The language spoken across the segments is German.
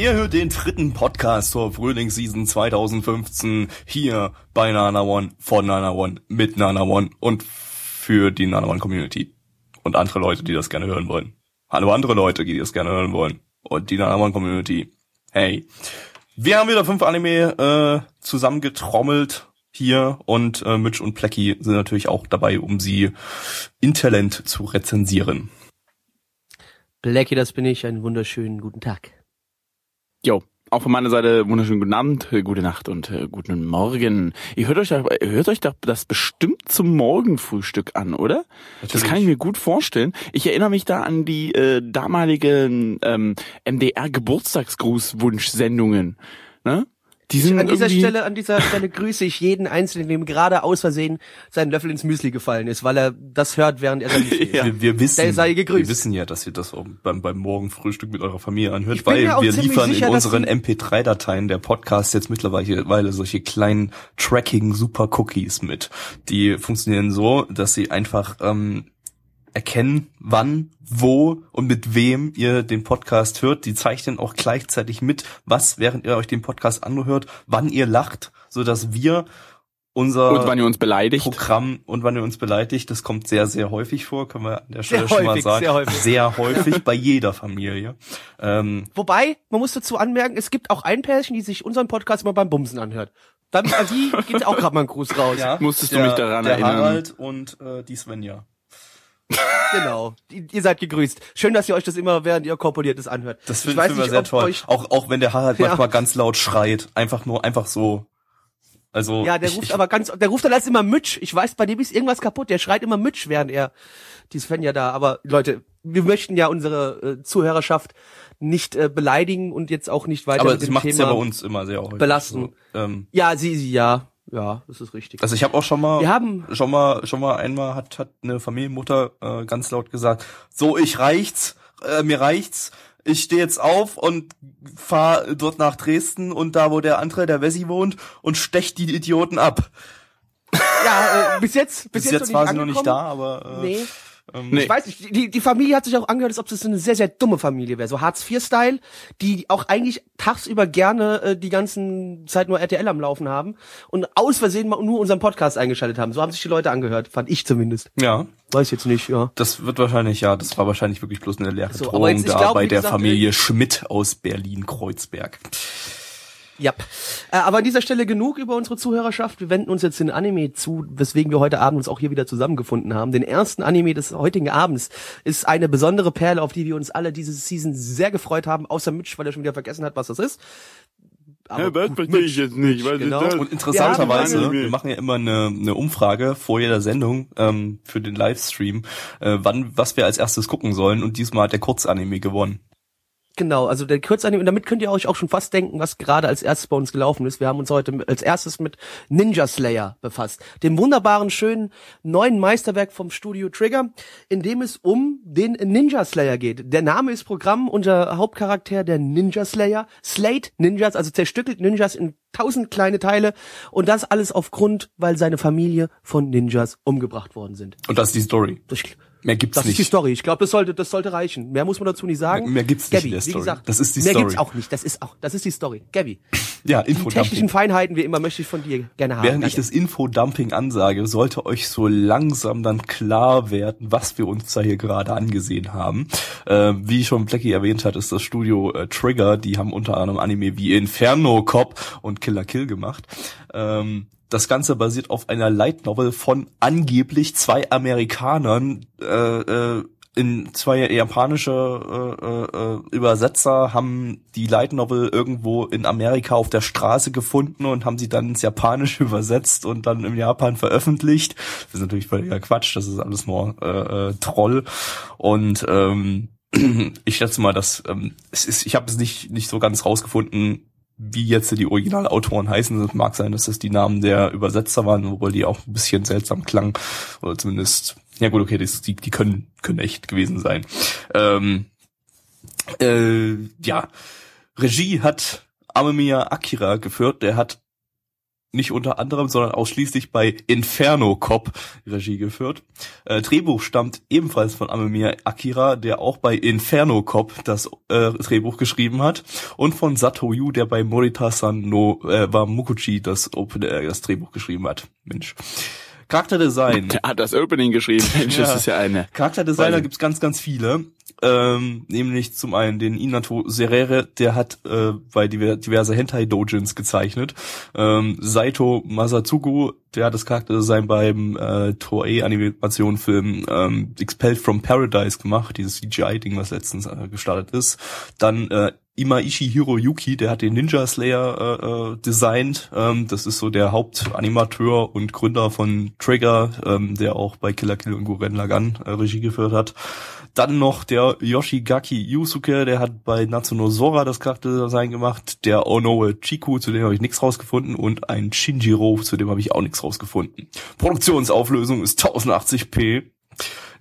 Ihr hört den dritten Podcast zur Frühlingsseason 2015 hier bei Nana One, von Nana One, mit Nana One und für die Nana One Community. Und andere Leute, die das gerne hören wollen. Hallo andere Leute, die das gerne hören wollen. Und die Nana One Community. Hey. Wir haben wieder fünf Anime äh, zusammengetrommelt hier und äh, Mitch und Plecky sind natürlich auch dabei, um sie in Talent zu rezensieren. Blackie, das bin ich. Einen wunderschönen guten Tag. Jo, auch von meiner Seite wunderschönen guten Abend, äh, gute Nacht und äh, guten Morgen. Ihr hört euch, da, hört euch doch das bestimmt zum Morgenfrühstück an, oder? Das kann ich mir gut vorstellen. Ich erinnere mich da an die äh, damaligen ähm, MDR-Geburtstagsgrußwunsch-Sendungen. Ne? Die sind An dieser Stelle, an dieser Stelle grüße ich jeden Einzelnen, dem gerade aus Versehen sein Löffel ins Müsli gefallen ist, weil er das hört, während er sein Müsli isst. Wir, wir wissen, Der sei gegrüßt. wir wissen ja, dass ihr das auch beim, beim Morgenfrühstück mit eurer Familie anhört, Ich weil auch wir liefern sicher, in unseren die- MP3-Dateien der Podcast jetzt mittlerweile solche kleinen Tracking Super Cookies mit. Die funktionieren so, dass sie einfach ähm, erkennen, wann, wo und mit wem ihr den Podcast hört. Die zeichnen auch gleichzeitig mit, was während ihr euch den Podcast anhört, wann ihr lacht, so dass wir unser und wann ihr uns beleidigt. Programm und wann ihr uns beleidigt, das kommt sehr, sehr häufig vor, können wir an der Stelle Sehr schon mal häufig, sagen. sehr häufig. Sehr häufig bei jeder Familie. Ähm, Wobei, man muss dazu anmerken, es gibt auch ein Pärchen, die sich unseren Podcast immer beim Bumsen anhört. Dann an die geht auch gerade mal ein Gruß raus. Musstest du der, mich daran der erinnern. Harald und äh, die Svenja. Genau. Ihr seid gegrüßt. Schön, dass ihr euch das immer während ihr korpuliertes anhört. Das Ich finden wir nicht, sehr toll. Auch, auch wenn der Harald Ja. manchmal ganz laut schreit. Einfach nur, einfach so. Also, Ja, der ich, ruft ich, aber ganz, der ruft dann als immer Mitch. Ich weiß, bei dem ist irgendwas kaputt. Der schreit immer Mitch, während er die Svenja da. Aber Leute, wir möchten ja unsere äh, Zuhörerschaft nicht äh, beleidigen und jetzt auch nicht weiter aber mit sie dem macht es Thema ja bei uns immer sehr häufig. belasten. So, ähm, Ja, sie, sie, ja, ja, das ist richtig. Also ich habe auch schon mal, Wir haben- schon mal, schon mal einmal hat hat eine Familienmutter äh, ganz laut gesagt: So, ich reicht's, äh, mir reicht's. Ich stehe jetzt auf und fahr dort nach Dresden und da, wo der andere, der Wessi wohnt, und stech die Idioten ab. ja, äh, bis jetzt, bis, Bis jetzt, noch war sie noch nicht da, aber äh, Nee. Ähm, Nee. Ich weiß nicht, die, die Familie hat sich auch angehört, als ob das eine sehr, sehr dumme Familie wäre. So Hartz-IV-Style, die auch eigentlich tagsüber gerne äh, die ganzen Zeit nur RTL am Laufen haben und aus Versehen mal nur unseren Podcast eingeschaltet haben. So haben sich die Leute angehört, fand ich zumindest. ja, Weiß jetzt nicht, ja. das wird wahrscheinlich, ja, das war wahrscheinlich wirklich bloß eine leere So, Drohung jetzt, da glaube, bei der gesagt, Familie Schmidt aus Berlin-Kreuzberg. Ja. Äh, aber an dieser Stelle genug über unsere Zuhörerschaft. Wir wenden uns jetzt den Anime zu, weswegen wir heute Abend uns auch hier wieder zusammengefunden haben. Den ersten Anime des heutigen Abends ist eine besondere Perle, auf die wir uns alle diese Season sehr gefreut haben, außer Mitch, weil er schon wieder vergessen hat, was das ist. Aber Ja, gut, verstehe ich jetzt nicht. Was Genau. das? Und interessanterweise, Wir haben- wir machen ja immer eine, eine Umfrage vor jeder Sendung ähm, für den Livestream, äh, wann was wir als erstes gucken sollen. Und diesmal hat der Kurzanime gewonnen. Genau, also der Kurzanime, und damit könnt ihr euch auch schon fast denken, was gerade als erstes bei uns gelaufen ist. Wir haben uns heute als erstes mit Ninja Slayer befasst. Dem wunderbaren, schönen neuen Meisterwerk vom Studio Trigger, in dem es um den Ninja Slayer geht. Der Name ist Programm, unser Hauptcharakter der Ninja Slayer, Slate Ninjas, also zerstückelt Ninjas in tausend kleine Teile und das alles aufgrund, weil seine Familie von Ninjas umgebracht worden sind. Und das ist die Story. Das, Mehr gibt's das nicht. ist die Story. Ich glaube, das sollte, das sollte reichen. Mehr muss man dazu nicht sagen. Mehr- mehr gibt's nicht Gabby, in der Wie Story. gesagt, Das ist die mehr Story. gibt's auch nicht. Das ist auch, das ist die Story. Gabby, Ja, die technischen Infodumping. Feinheiten wie immer möchte ich von dir gerne haben. Während ich das Infodumping ansage, sollte euch so langsam dann klar werden, was wir uns da hier gerade angesehen haben. Äh, wie schon Blackie erwähnt hat, ist das Studio äh, Trigger. Die haben unter anderem Anime wie Inferno Cop und Killer Kill gemacht. Ähm, das Ganze basiert auf einer Light Novel von angeblich zwei Amerikanern. Äh, äh, in zwei japanische äh, äh, Übersetzer haben die Light Novel irgendwo in Amerika auf der Straße gefunden und haben sie dann ins Japanische übersetzt und dann in Japan veröffentlicht. Das ist natürlich völliger Quatsch, das ist alles nur äh, äh, Troll. Und ähm, ich schätze mal, dass ähm, es ist, ich habe es nicht nicht so ganz rausgefunden, wie jetzt die Originalautoren heißen. Es mag sein, dass das die Namen der Übersetzer waren, wobei die auch ein bisschen seltsam klangen. Oder zumindest, ja gut, okay, die, die können, können echt gewesen sein. Ähm, äh, ja, Regie hat Amemiya Akira geführt. Der hat nicht unter anderem, sondern ausschließlich bei Inferno Cop Regie geführt. Äh, Drehbuch stammt ebenfalls von Amemiya Akira, der auch bei Inferno Cop das äh, Drehbuch geschrieben hat und von Sato Yu, der bei Morita-san no äh, Wamukuchi das, äh, das Drehbuch geschrieben hat. Mensch. Charakterdesign. Der hat das Opening geschrieben. Mensch, Ja. das ist ja eine. Charakterdesigner Wahnsinn. gibt's ganz, ganz viele. Ähm, nämlich zum einen den Inato Serere, der hat äh, bei diver diverse Hentai-Dojins gezeichnet. Ähm, Saito Masatsugu, der hat das Charakterdesign beim äh, Toei-Animationsfilm ähm, Expelled from Paradise gemacht, dieses CGI-Ding, was letztens äh, gestartet ist. Dann äh, Imaishi Hiroyuki, der hat den Ninja Slayer äh, äh, designt. Ähm, das ist so der Hauptanimateur und Gründer von Trigger, ähm, der auch bei Killer Kill und Gurren Lagann äh, Regie geführt hat. Dann noch der Yoshigaki Yusuke, der hat bei Natsuno Sora das Charakterdesign gemacht. Der Onoe Chiku, zu dem habe ich nichts rausgefunden. Und ein Shinjiro, zu dem habe ich auch nichts rausgefunden. Produktionsauflösung ist 1080p.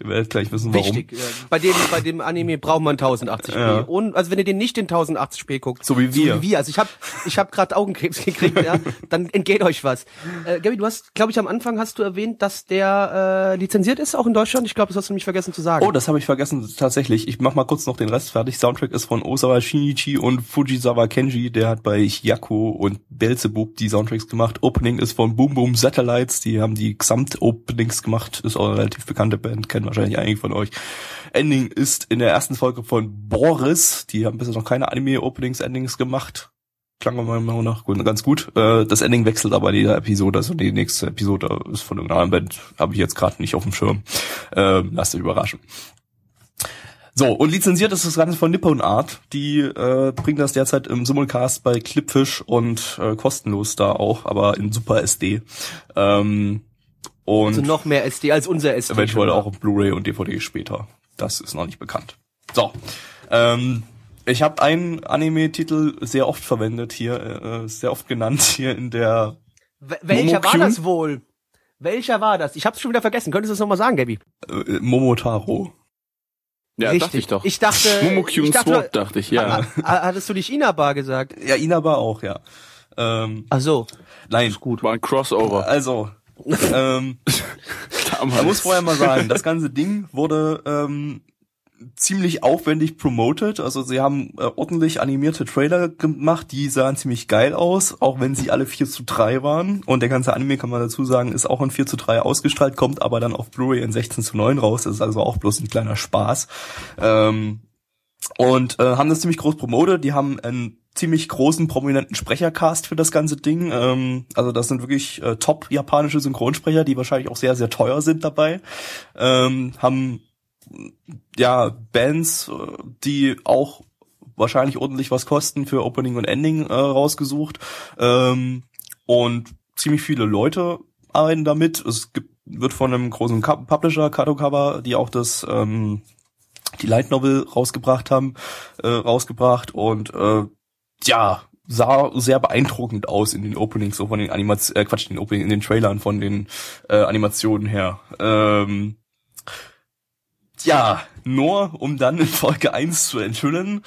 Ihr werdet gleich wissen, warum. Wichtig. Ja. Bei dem, bei dem Anime braucht man 1080p. Ja. Und, also wenn ihr den nicht in 1080p guckt. So wie wir. So wie wir. Also ich habe ich hab gerade Augenkrebs gekriegt, ja. Dann entgeht euch was. Äh, Gabi, du hast, glaube ich, am Anfang hast du erwähnt, dass der äh, lizenziert ist, auch in Deutschland. Ich glaube, das hast du nämlich vergessen zu sagen. Oh, das habe ich vergessen tatsächlich. Ich mach mal kurz noch den Rest fertig. Soundtrack ist von Osawa Shinichi und Fujisawa Kenji. Der hat bei Hyaku und Belzebub die Soundtracks gemacht. Opening ist von Boom Boom Satellites. Die haben die Gesamt-Openings gemacht. Ist auch eine relativ bekannte Band. Kennen wahrscheinlich einige von euch. Ending ist in der ersten Folge von Boris. Die haben bisher noch keine Anime-Openings, Endings gemacht. Klang meiner Meinung nach ganz gut. Äh, Das Ending wechselt aber in jeder Episode. Also die nächste Episode ist von irgendeiner anderen Band. Habe ich jetzt gerade nicht auf dem Schirm. Ähm, lasst euch überraschen. So, und lizenziert ist das Ganze von Nippon Art. Die äh, bringen das derzeit im Simulcast bei Clipfish und äh, kostenlos da auch, aber in Super SD. Ähm, und also noch mehr SD als unser SD. eventuell auch auf Blu-ray und DVD später. Das ist noch nicht bekannt. So, ähm, ich habe einen Anime-Titel sehr oft verwendet hier, äh, sehr oft genannt hier in der Wel- Welcher war das wohl? Welcher war das? Ich hab's schon wieder vergessen. Könntest du das nochmal sagen, Gabi? äh, Momotaro. Ja, Richtig. dachte ich doch. Ich dachte, Momokyun ich dachte, Sword, dachte ich, ja. Ha- Hattest du nicht Inaba gesagt? Ja, Inaba auch, ja. Ähm, Ach so. nein, gut. War ein Crossover. also ähm. Man muss vorher mal sagen, das ganze Ding wurde ähm, ziemlich aufwendig promoted. Also sie haben äh, ordentlich animierte Trailer gemacht, die sahen ziemlich geil aus, auch wenn sie alle 4 zu 3 waren. Und der ganze Anime, kann man dazu sagen, ist auch in 4 zu 3 ausgestrahlt, kommt aber dann auf Blu-ray in 16 zu 9 raus. Das ist also auch bloß ein kleiner Spaß. Ähm, und äh, haben das ziemlich groß promotet. Die haben einen ziemlich großen prominenten Sprechercast für das ganze Ding. Ähm, also das sind wirklich äh, top japanische Synchronsprecher, die wahrscheinlich auch sehr sehr teuer sind dabei. Ähm, haben ja Bands, äh, die auch wahrscheinlich ordentlich was kosten für Opening und Ending äh, rausgesucht ähm, und ziemlich viele Leute arbeiten damit. Es gibt, wird von einem großen Ka- Publisher Kadokawa, die auch das ähm, die Light Novel rausgebracht haben, äh, rausgebracht und äh, ja, sah sehr beeindruckend aus in den Openings, so von den Animationen, äh, Quatsch, in den Opening, in den Trailern von den äh, Animationen her. Ähm, ja, nur um dann in Folge 1 zu enthüllen,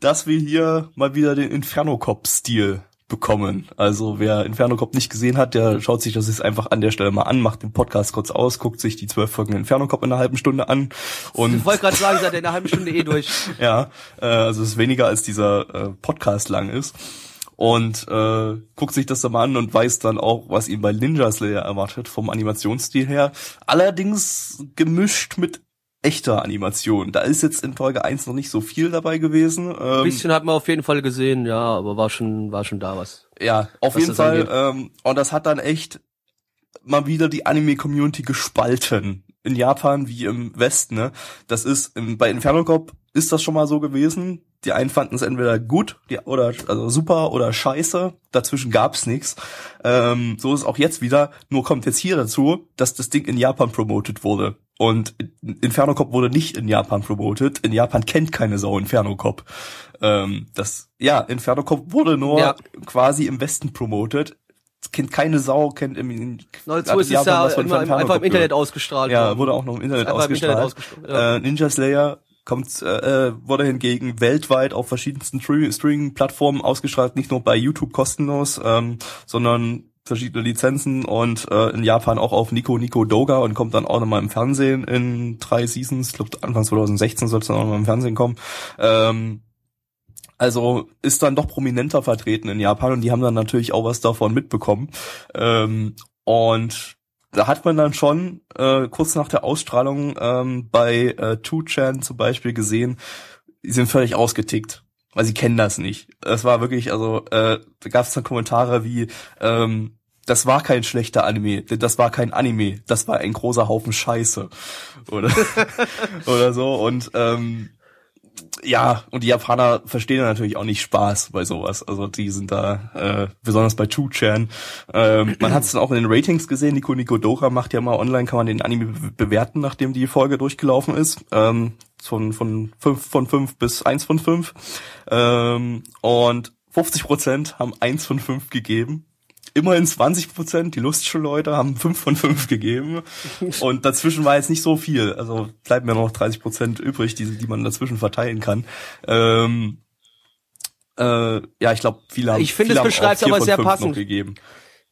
dass wir hier mal wieder den Inferno Cop-Stil bekommen. Also wer Inferno Cop nicht gesehen hat, der schaut sich das jetzt einfach an der Stelle mal an, macht den Podcast kurz aus, guckt sich die zwölf Folgen Inferno Cop in einer halben Stunde an und Ich wollte gerade sagen, seid ihr in einer halben Stunde eh durch. ja, äh, also es ist weniger als dieser äh, Podcast lang ist. Und äh, guckt sich das dann mal an und weiß dann auch, was ihn bei Ninja Slayer erwartet, vom Animationsstil her. Allerdings gemischt mit echter Animation. Da ist jetzt in Folge 1 noch nicht so viel dabei gewesen. Ein Ähm, bisschen hat man auf jeden Fall gesehen, ja, aber war schon, war schon da was. ja, auf was jeden Fall. Ähm, und das hat dann echt mal wieder die Anime-Community gespalten. In Japan wie im Westen, ne? Das ist, im, bei Inferno Cop ist das schon mal so gewesen. Die einen fanden es entweder gut, die, oder, also super oder scheiße. Dazwischen gab's nichts. Ähm, so ist es auch jetzt wieder. Nur kommt jetzt hier dazu, dass das Ding in Japan promoted wurde. Und Inferno Cop wurde nicht in Japan promoted. In Japan kennt keine Sau Inferno Cop. Ähm, das, ja, Inferno Cop wurde nur Ja. quasi im Westen promoted. Kennt keine Sau, kennt im, Noch dazu hat ist es Japan ja was von immer, Inferno einfach im Cop Internet gehört. ausgestrahlt Ja, wurde auch noch im Internet Einfach im ausgestrahlt. Internet ausgestrahlt, ja. äh, Ninja Slayer kommt, äh, äh, wurde hingegen weltweit auf verschiedensten Stream- Streaming-Plattformen ausgestrahlt, nicht nur bei YouTube kostenlos, ähm, sondern verschiedene Lizenzen und äh, in Japan auch auf Nico Nico Doga und kommt dann auch nochmal im Fernsehen in drei Seasons. Ich glaube Anfang 2016 soll es dann auch nochmal im Fernsehen kommen. Ähm, also ist dann doch prominenter vertreten in Japan und die haben dann natürlich auch was davon mitbekommen. Ähm, und da hat man dann schon äh, kurz nach der Ausstrahlung ähm, bei äh, 2chan zum Beispiel gesehen, die sind völlig ausgetickt, weil sie kennen das nicht. Das war wirklich, also äh, da gab es dann Kommentare wie, ähm, das war kein schlechter Anime, das war kein Anime, das war ein großer Haufen Scheiße. Oder, oder so. Und ähm, ja, und die Japaner verstehen natürlich auch nicht Spaß bei sowas. Also die sind da, äh, besonders bei 2chan. Ähm, man hat es dann auch in den Ratings gesehen, Nico Nico Dora macht ja mal online, kann man den Anime be bewerten, nachdem die Folge durchgelaufen ist. Ähm, von, von 5 von 5 bis 1 von 5. Ähm, und 50 Prozent haben 1 von 5 gegeben. Immerhin 20 Prozent, die lustischen Leute haben 5 von 5 gegeben. Und dazwischen war jetzt nicht so viel. Also bleiben mir noch 30 Prozent übrig, die, die man dazwischen verteilen kann. Ähm, äh, ja, ich glaube, viele haben Ich finde, es vier aber sehr fünf passend. gegeben.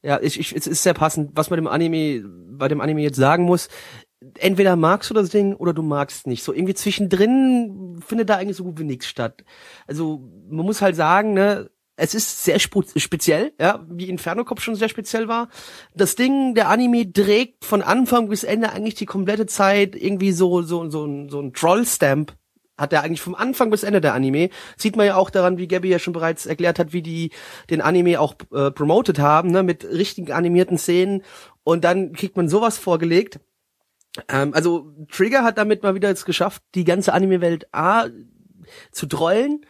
Ja, ich, ich, es ist sehr passend. Was man dem Anime, bei dem Anime jetzt sagen muss, entweder magst du das Ding oder du magst nicht. So irgendwie zwischendrin findet da eigentlich so gut wie nichts statt. Also man muss halt sagen, ne, es ist sehr speziell, ja, wie Inferno Cop schon sehr speziell war. Das Ding, der Anime trägt von Anfang bis Ende eigentlich die komplette Zeit irgendwie so so so ein so ein Troll-Stamp hat er eigentlich vom Anfang bis Ende der Anime. Sieht man ja auch daran, wie Gabby ja schon bereits erklärt hat, wie die den Anime auch äh, promoted haben, ne, mit richtigen animierten Szenen. Und dann kriegt man sowas vorgelegt. Ähm, also Trigger hat damit mal wieder jetzt geschafft, die ganze Anime-Welt A zu trollen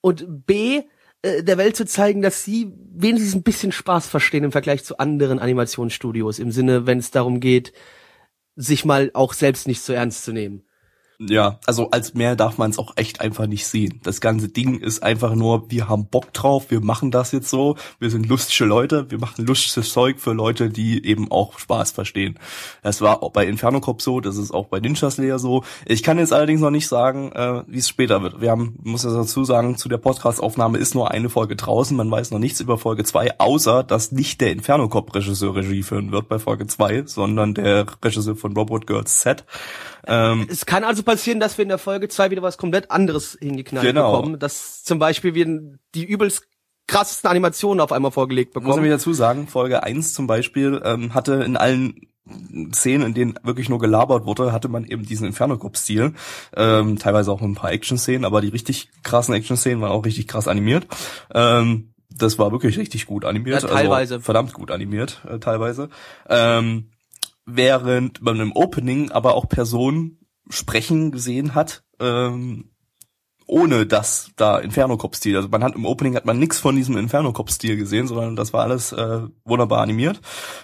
und B äh, der Welt zu zeigen, dass sie wenigstens ein bisschen Spaß verstehen im Vergleich zu anderen Animationsstudios. Im Sinne, wenn es darum geht, sich mal auch selbst nicht so ernst zu nehmen. Ja, also als mehr darf man es auch echt einfach nicht sehen. Das ganze Ding ist einfach nur, wir haben Bock drauf, wir machen das jetzt so, wir sind lustige Leute, wir machen lustiges Zeug für Leute, die eben auch Spaß verstehen. Das war auch bei Inferno Cop so, das ist auch bei Ninja Slayer so. Ich kann jetzt allerdings noch nicht sagen, äh, wie es später wird. Wir haben, muss das dazu sagen, zu der Podcast-Aufnahme ist nur eine Folge draußen, man weiß noch nichts über Folge 2, außer dass nicht der Inferno Cop Regisseur Regie führen wird bei Folge 2, sondern der Regisseur von Robot Girls Set. Ähm, Es kann also passieren, dass wir in der Folge 2 wieder was komplett anderes hingeknallt Genau. bekommen. Dass zum Beispiel wir die übelst krassesten Animationen auf einmal vorgelegt Muss bekommen. ich dazu sagen, Folge 1 zum Beispiel ähm, hatte in allen Szenen, in denen wirklich nur gelabert wurde, hatte man eben diesen Inferno-Cop-Stil. Ähm, teilweise auch ein paar Action-Szenen, aber die richtig krassen Action-Szenen waren auch richtig krass animiert. Ähm, das war wirklich richtig gut animiert. Ja, teilweise. Also verdammt gut animiert, äh, teilweise. Ähm, während man im Opening aber auch Personen sprechen gesehen hat, ähm, ohne dass da Inferno-Cop-Stil, also man hat im Opening hat man nichts von diesem Inferno-Cop-Stil gesehen, sondern das war alles äh, wunderbar animiert.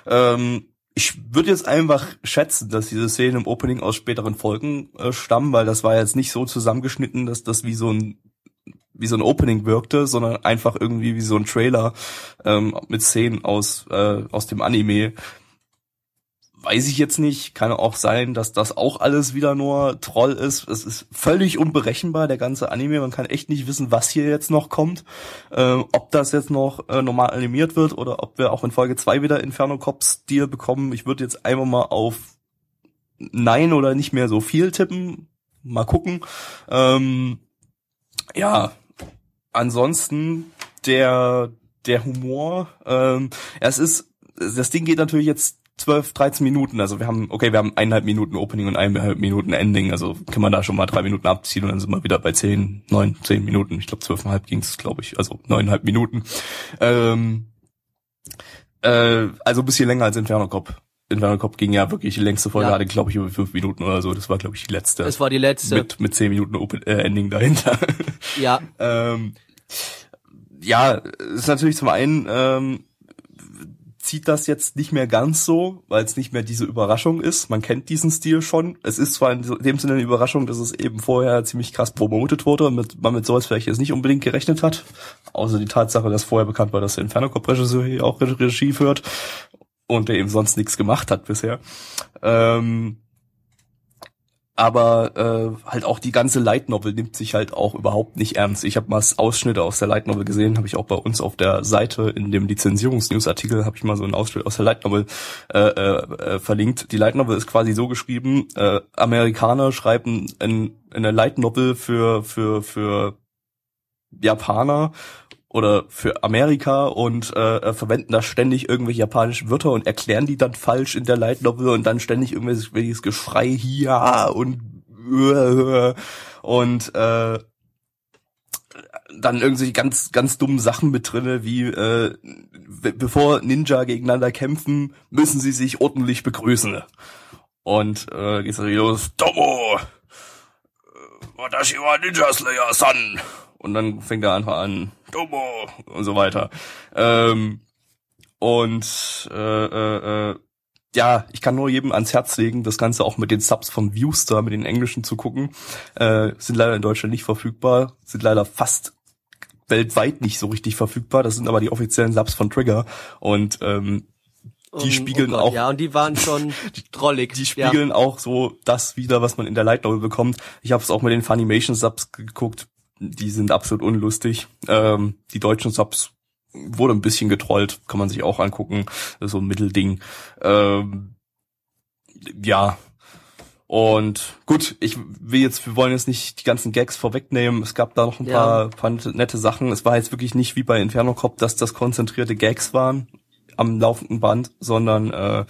Ähm, ich würde jetzt einfach schätzen, dass diese Szenen im Opening aus späteren Folgen äh, stammen, weil das war jetzt nicht so zusammengeschnitten, dass das wie so ein wie so ein Opening wirkte, sondern einfach irgendwie wie so ein Trailer ähm, mit Szenen aus äh, aus dem Anime. Weiß ich jetzt nicht. Kann auch sein, dass das auch alles wieder nur Troll ist. Es ist völlig unberechenbar, der ganze Anime. Man kann echt nicht wissen, was hier jetzt noch kommt. Ähm, ob das jetzt noch äh, normal animiert wird oder ob wir auch in Folge 2 wieder Inferno Cop-Stil bekommen. Ich würde jetzt einfach mal auf Nein oder nicht mehr so viel tippen. Mal gucken. Ähm, ja, ansonsten der der Humor. Ähm, es ist das Ding geht natürlich jetzt 12, 13 Minuten. Also wir haben, okay, wir haben eineinhalb Minuten Opening und eineinhalb Minuten Ending. Also kann man da schon mal drei Minuten abziehen und dann sind wir wieder bei zehn, neun, zehn Minuten. Ich glaube zwölfeinhalb ging es, glaube ich. Also neuneinhalb Minuten. Ähm, äh, also ein bisschen länger als Inferno Cop. Inferno Cop ging ja wirklich die längste Folge, Ja. hatte glaube ich über fünf Minuten oder so. Das war glaube ich die letzte. Das war die letzte. mit mit zehn Minuten Open, äh, Ending dahinter. ja, ähm, ja, ist natürlich zum einen ähm, zieht das jetzt nicht mehr ganz so, weil es nicht mehr diese Überraschung ist. Man kennt diesen Stil schon. Es ist zwar in dem Sinne eine Überraschung, dass es eben vorher ziemlich krass promotet wurde und mit, man mit sowas vielleicht jetzt nicht unbedingt gerechnet hat. Außer die Tatsache, dass vorher bekannt war, dass der Inferno Cop Regisseur hier auch Regie führt und der eben sonst nichts gemacht hat bisher. Ähm, aber äh, halt auch die ganze Light Novel nimmt sich halt auch überhaupt nicht ernst. Ich habe mal Ausschnitte aus der Light Novel gesehen, habe ich auch bei uns auf der Seite in dem Lizenzierungsnewsartikel habe ich mal so einen Ausschnitt aus der Light Novel äh, äh, verlinkt. Die Light Novel ist quasi so geschrieben: äh, Amerikaner schreiben in, in eine Light Novel für für für Japaner oder für Amerika und äh, verwenden da ständig irgendwelche japanischen Wörter und erklären die dann falsch in der Light Novel und dann ständig irgendwelches Geschrei hier und äh, und äh, dann irgendwie ganz ganz dummen Sachen mit drinne wie äh, bevor Ninja gegeneinander kämpfen müssen sie sich ordentlich begrüßen. Und äh, geht's dann los. Tomo Watashi wa Ninja Slayer San und dann fängt er einfach an, Domo und so weiter. Ähm, und äh, äh, äh, ja, ich kann nur jedem ans Herz legen, das Ganze auch mit den Subs von Viewstar, mit den englischen zu gucken. Äh, sind leider in Deutschland nicht verfügbar, sind leider fast weltweit nicht so richtig verfügbar. Das sind aber die offiziellen Subs von Trigger. Und ähm, die spiegeln oh Gott, auch. Ja, und die waren schon drollig. Die spiegeln ja. auch so das wieder, was man in der Light Novel bekommt. Ich habe es auch mit den Funimation Subs geguckt die sind absolut unlustig. Ähm, die deutschen Subs wurde ein bisschen getrollt, kann man sich auch angucken. So ein Mittelding. Ähm, ja. Und gut, ich will jetzt, wir wollen jetzt nicht die ganzen Gags vorwegnehmen. Es gab da noch ein ja. paar, paar nette Sachen. Es war jetzt wirklich nicht wie bei Inferno Cop, dass das konzentrierte Gags waren am laufenden Band, sondern äh,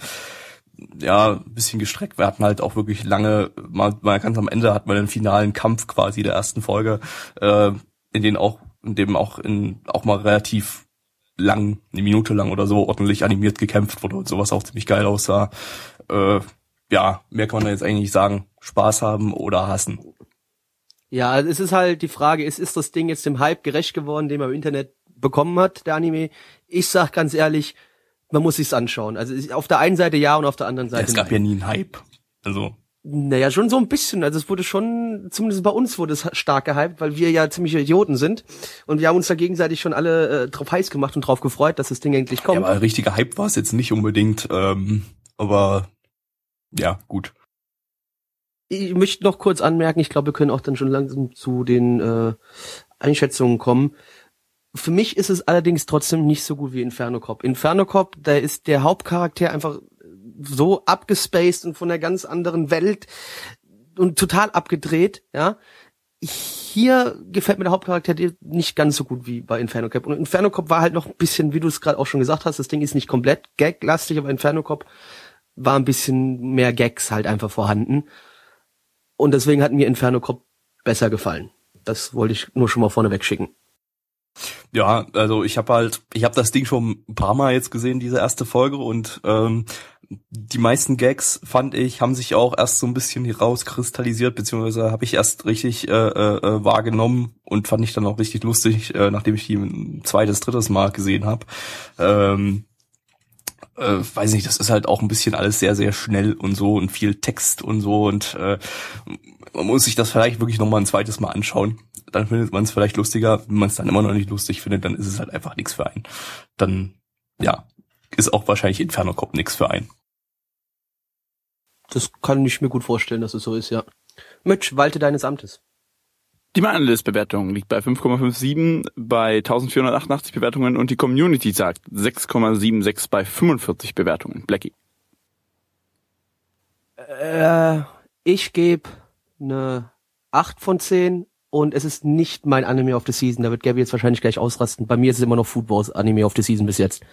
ja, ein bisschen gestreckt. Wir hatten halt auch wirklich lange, mal, mal ganz am Ende hatten wir den finalen Kampf quasi der ersten Folge, äh, in den auch, in dem auch in auch mal relativ lang, eine Minute lang oder so ordentlich animiert gekämpft wurde und sowas auch ziemlich geil aussah. Äh, ja, mehr kann man da jetzt eigentlich nicht sagen. Spaß haben oder hassen. Ja, also es ist halt die Frage, ist, ist das Ding jetzt dem Hype gerecht geworden, den man im Internet bekommen hat, der Anime? Ich sag ganz ehrlich, man muss sich's anschauen. Also auf der einen Seite ja und auf der anderen Seite. Ja, es gab nein. ja nie einen Hype. Also. Naja, schon so ein bisschen. Also es wurde schon, zumindest bei uns wurde es stark gehypt, weil wir ja ziemliche Idioten sind. Und wir haben uns da gegenseitig schon alle äh, drauf heiß gemacht und drauf gefreut, dass das Ding endlich kommt. Ja, aber richtiger Hype war es jetzt nicht unbedingt. Ähm, aber ja, gut. Ich möchte noch kurz anmerken, ich glaube, wir können auch dann schon langsam zu den äh, Einschätzungen kommen. Für mich ist es allerdings trotzdem nicht so gut wie Inferno Cop. Inferno Cop, da ist der Hauptcharakter einfach so abgespaced und von einer ganz anderen Welt und total abgedreht, ja. Hier gefällt mir der Hauptcharakter nicht ganz so gut wie bei Inferno Cop. Und Inferno Cop war halt noch ein bisschen, wie du es gerade auch schon gesagt hast, das Ding ist nicht komplett gaglastig, aber Inferno Cop war ein bisschen mehr Gags halt einfach vorhanden. Und deswegen hat mir Inferno Cop besser gefallen. Das wollte ich nur schon mal vorne wegschicken. Ja, also ich habe halt, ich habe das Ding schon ein paar Mal jetzt gesehen, diese erste Folge und ähm, die meisten Gags fand ich haben sich auch erst so ein bisschen herauskristallisiert beziehungsweise habe ich erst richtig äh, äh, wahrgenommen und fand ich dann auch richtig lustig, äh, nachdem ich die ein zweites, drittes Mal gesehen habe. Ähm, äh, weiß nicht, das ist halt auch ein bisschen alles sehr, sehr schnell und so und viel Text und so und äh, man muss sich das vielleicht wirklich nochmal ein zweites Mal anschauen. Dann findet man es vielleicht lustiger. Wenn man es dann immer noch nicht lustig findet, dann ist es halt einfach nichts für einen. Dann, ja, ist auch wahrscheinlich Inferno Cop nichts für einen. Das kann ich mir gut vorstellen, dass es so ist, ja. Mitch, walte deines Amtes. Die Meinlist-Bewertung liegt bei 5,57 bei 1488 Bewertungen und die Community sagt 6,76 bei 45 Bewertungen. Blackie. Äh, ich gebe eine 8 von 10 und es ist nicht mein Anime of the Season. Da wird Gabby jetzt wahrscheinlich gleich ausrasten. Bei mir ist es immer noch Food Wars Anime of the Season bis jetzt.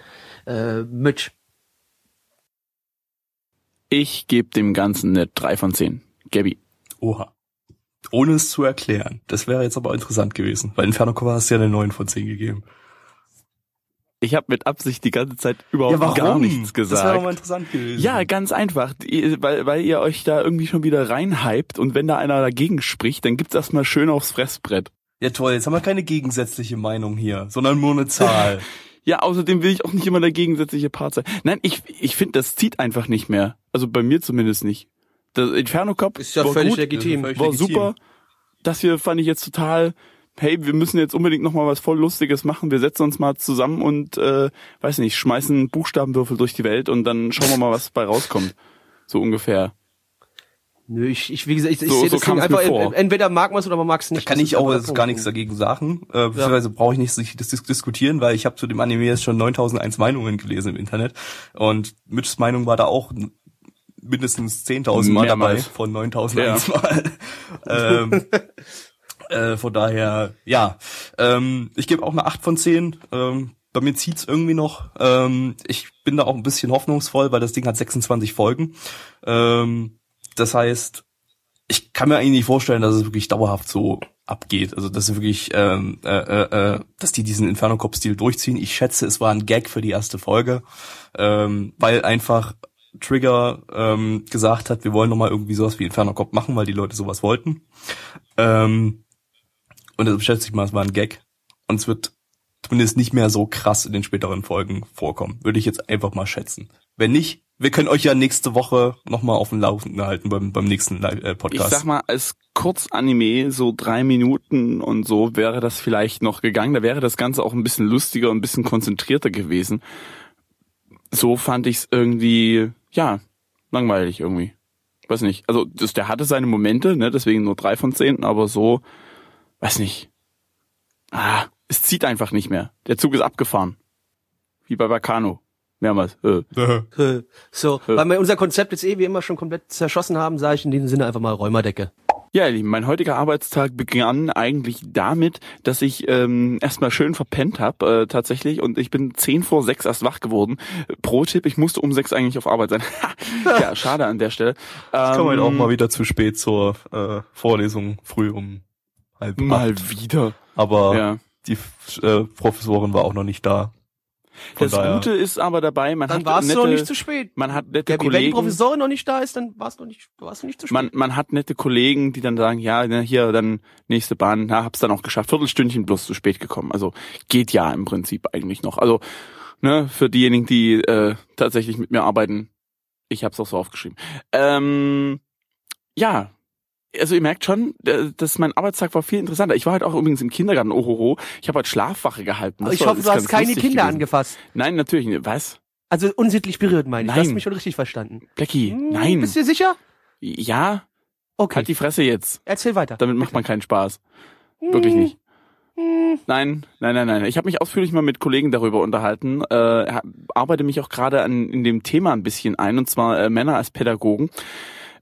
Äh, Mitch. Ich gebe dem Ganzen eine 3 von 10. Gabby. Oha ohne es zu erklären. Das wäre jetzt aber interessant gewesen, weil Inferno Cover hast du ja eine 9 von 10 gegeben. Ich habe mit Absicht die ganze Zeit überhaupt ja, gar nichts gesagt. Das wäre mal interessant gewesen. Ja, ganz einfach, weil, weil ihr euch da irgendwie schon wieder reinhypt und wenn da einer dagegen spricht, dann gibt's erstmal schön aufs Fressbrett. Ja toll, jetzt haben wir keine gegensätzliche Meinung hier, sondern nur eine Zahl. Ja, außerdem will ich auch nicht immer der gegensätzliche Part sein. Nein, ich, ich finde, das zieht einfach nicht mehr. Also bei mir zumindest nicht. Der Inferno Cop Ist ja war völlig gut, legitim. war legitim. super. Das hier fand ich jetzt total, hey, wir müssen jetzt unbedingt noch mal was voll Lustiges machen. Wir setzen uns mal zusammen und, äh, weiß nicht, schmeißen Buchstabenwürfel durch die Welt und dann schauen wir mal, was bei rauskommt. So ungefähr. Nö, ich, ich wie gesagt, ich, ich So- sehe so das Ding einfach, vor. entweder mag man es oder man mag es Da nicht. kann Das ich auch jetzt gar Punkt. nichts dagegen sagen. Äh, beziehungsweise brauche ich nicht das dis diskutieren, weil ich habe zu dem Anime jetzt schon 9001 Meinungen gelesen im Internet. Und Mitchs Meinung war da auch mindestens 10.000 Mal dabei von 9001 Mal. ähm, äh, von daher, ja. Ähm, ich gebe auch eine 8 von 10. Ähm, bei mir zieht's irgendwie noch. Ähm, ich bin da auch ein bisschen hoffnungsvoll, weil das Ding hat 26 Folgen. Ähm, das heißt, ich kann mir eigentlich nicht vorstellen, dass es wirklich dauerhaft so abgeht. Also dass wirklich, ähm, äh, äh, äh, dass die diesen Inferno Cop Stil durchziehen. Ich schätze, es war ein Gag für die erste Folge, ähm, weil einfach Trigger ähm, gesagt hat, wir wollen noch mal irgendwie sowas wie Inferno Cop machen, weil die Leute sowas wollten. Ähm, und schätze ich mal, es war ein Gag. Und es wird zumindest nicht mehr so krass in den späteren Folgen vorkommen. Würde ich jetzt einfach mal schätzen. Wenn nicht, wir können euch ja nächste Woche nochmal auf dem Laufenden halten beim, beim nächsten äh, Ich Podcast. sag mal, als Kurzanime, so drei Minuten und so, wäre das vielleicht noch gegangen. Da wäre das Ganze auch ein bisschen lustiger und ein bisschen konzentrierter gewesen. So fand ich's irgendwie, ja, langweilig irgendwie. Weiß nicht. Also, das, der hatte seine Momente, ne, deswegen nur drei von zehn, aber so, weiß nicht. Ah, es zieht einfach nicht mehr. Der Zug ist abgefahren. Wie bei Bacano. Mehrmals. Äh. Äh, So, weil wir unser Konzept jetzt eh wie immer schon komplett zerschossen haben, sage ich in diesem Sinne einfach mal Räumerdecke. Ja, ihr Lieben, mein heutiger Arbeitstag begann eigentlich damit, dass ich ähm, erstmal schön verpennt habe, äh, tatsächlich, und ich bin zehn vor sechs erst wach geworden. Pro Tipp, ich musste um sechs eigentlich auf Arbeit sein. ja, schade an der Stelle. Kann man Ähm, auch mal wieder zu spät zur äh, Vorlesung früh um halb mal acht. wieder. Aber Ja. die äh, Professorin war auch noch nicht da. Von Das daher- Gute ist aber dabei, man Dann hat warst nette, du noch nicht zu spät. man hat nette Gabi, wenn die Kollegen. Professorin noch nicht da ist, dann warst du nicht, warst du nicht zu spät. man, man hat nette Kollegen, die dann sagen, ja, hier, dann nächste Bahn, na, hab's dann auch geschafft. Viertelstündchen bloß zu spät gekommen. Also geht ja im Prinzip eigentlich noch. Also, ne, für diejenigen, die äh, tatsächlich mit mir arbeiten, ich hab's auch so aufgeschrieben. Ähm, ja, also ihr merkt schon, dass mein Arbeitstag war viel interessanter. Ich war halt auch übrigens im Kindergarten, ohoho. Ich habe halt Schlafwache gehalten. Das ich war- hoffe, du hast keine Kinder gewesen. angefasst. Nein, natürlich nicht. Was? Also unsittlich berührt, meine ich. Du hast mich schon richtig verstanden. Blackie, Hm, nein. Bist du dir sicher? Ja, Okay. halt die Fresse jetzt. Erzähl weiter. Damit macht man keinen Spaß. Wirklich nicht. Nein, nein, nein, nein. Ich habe mich ausführlich mal mit Kollegen darüber unterhalten, äh, arbeite mich auch gerade an in dem Thema ein bisschen ein, und zwar äh, Männer als Pädagogen.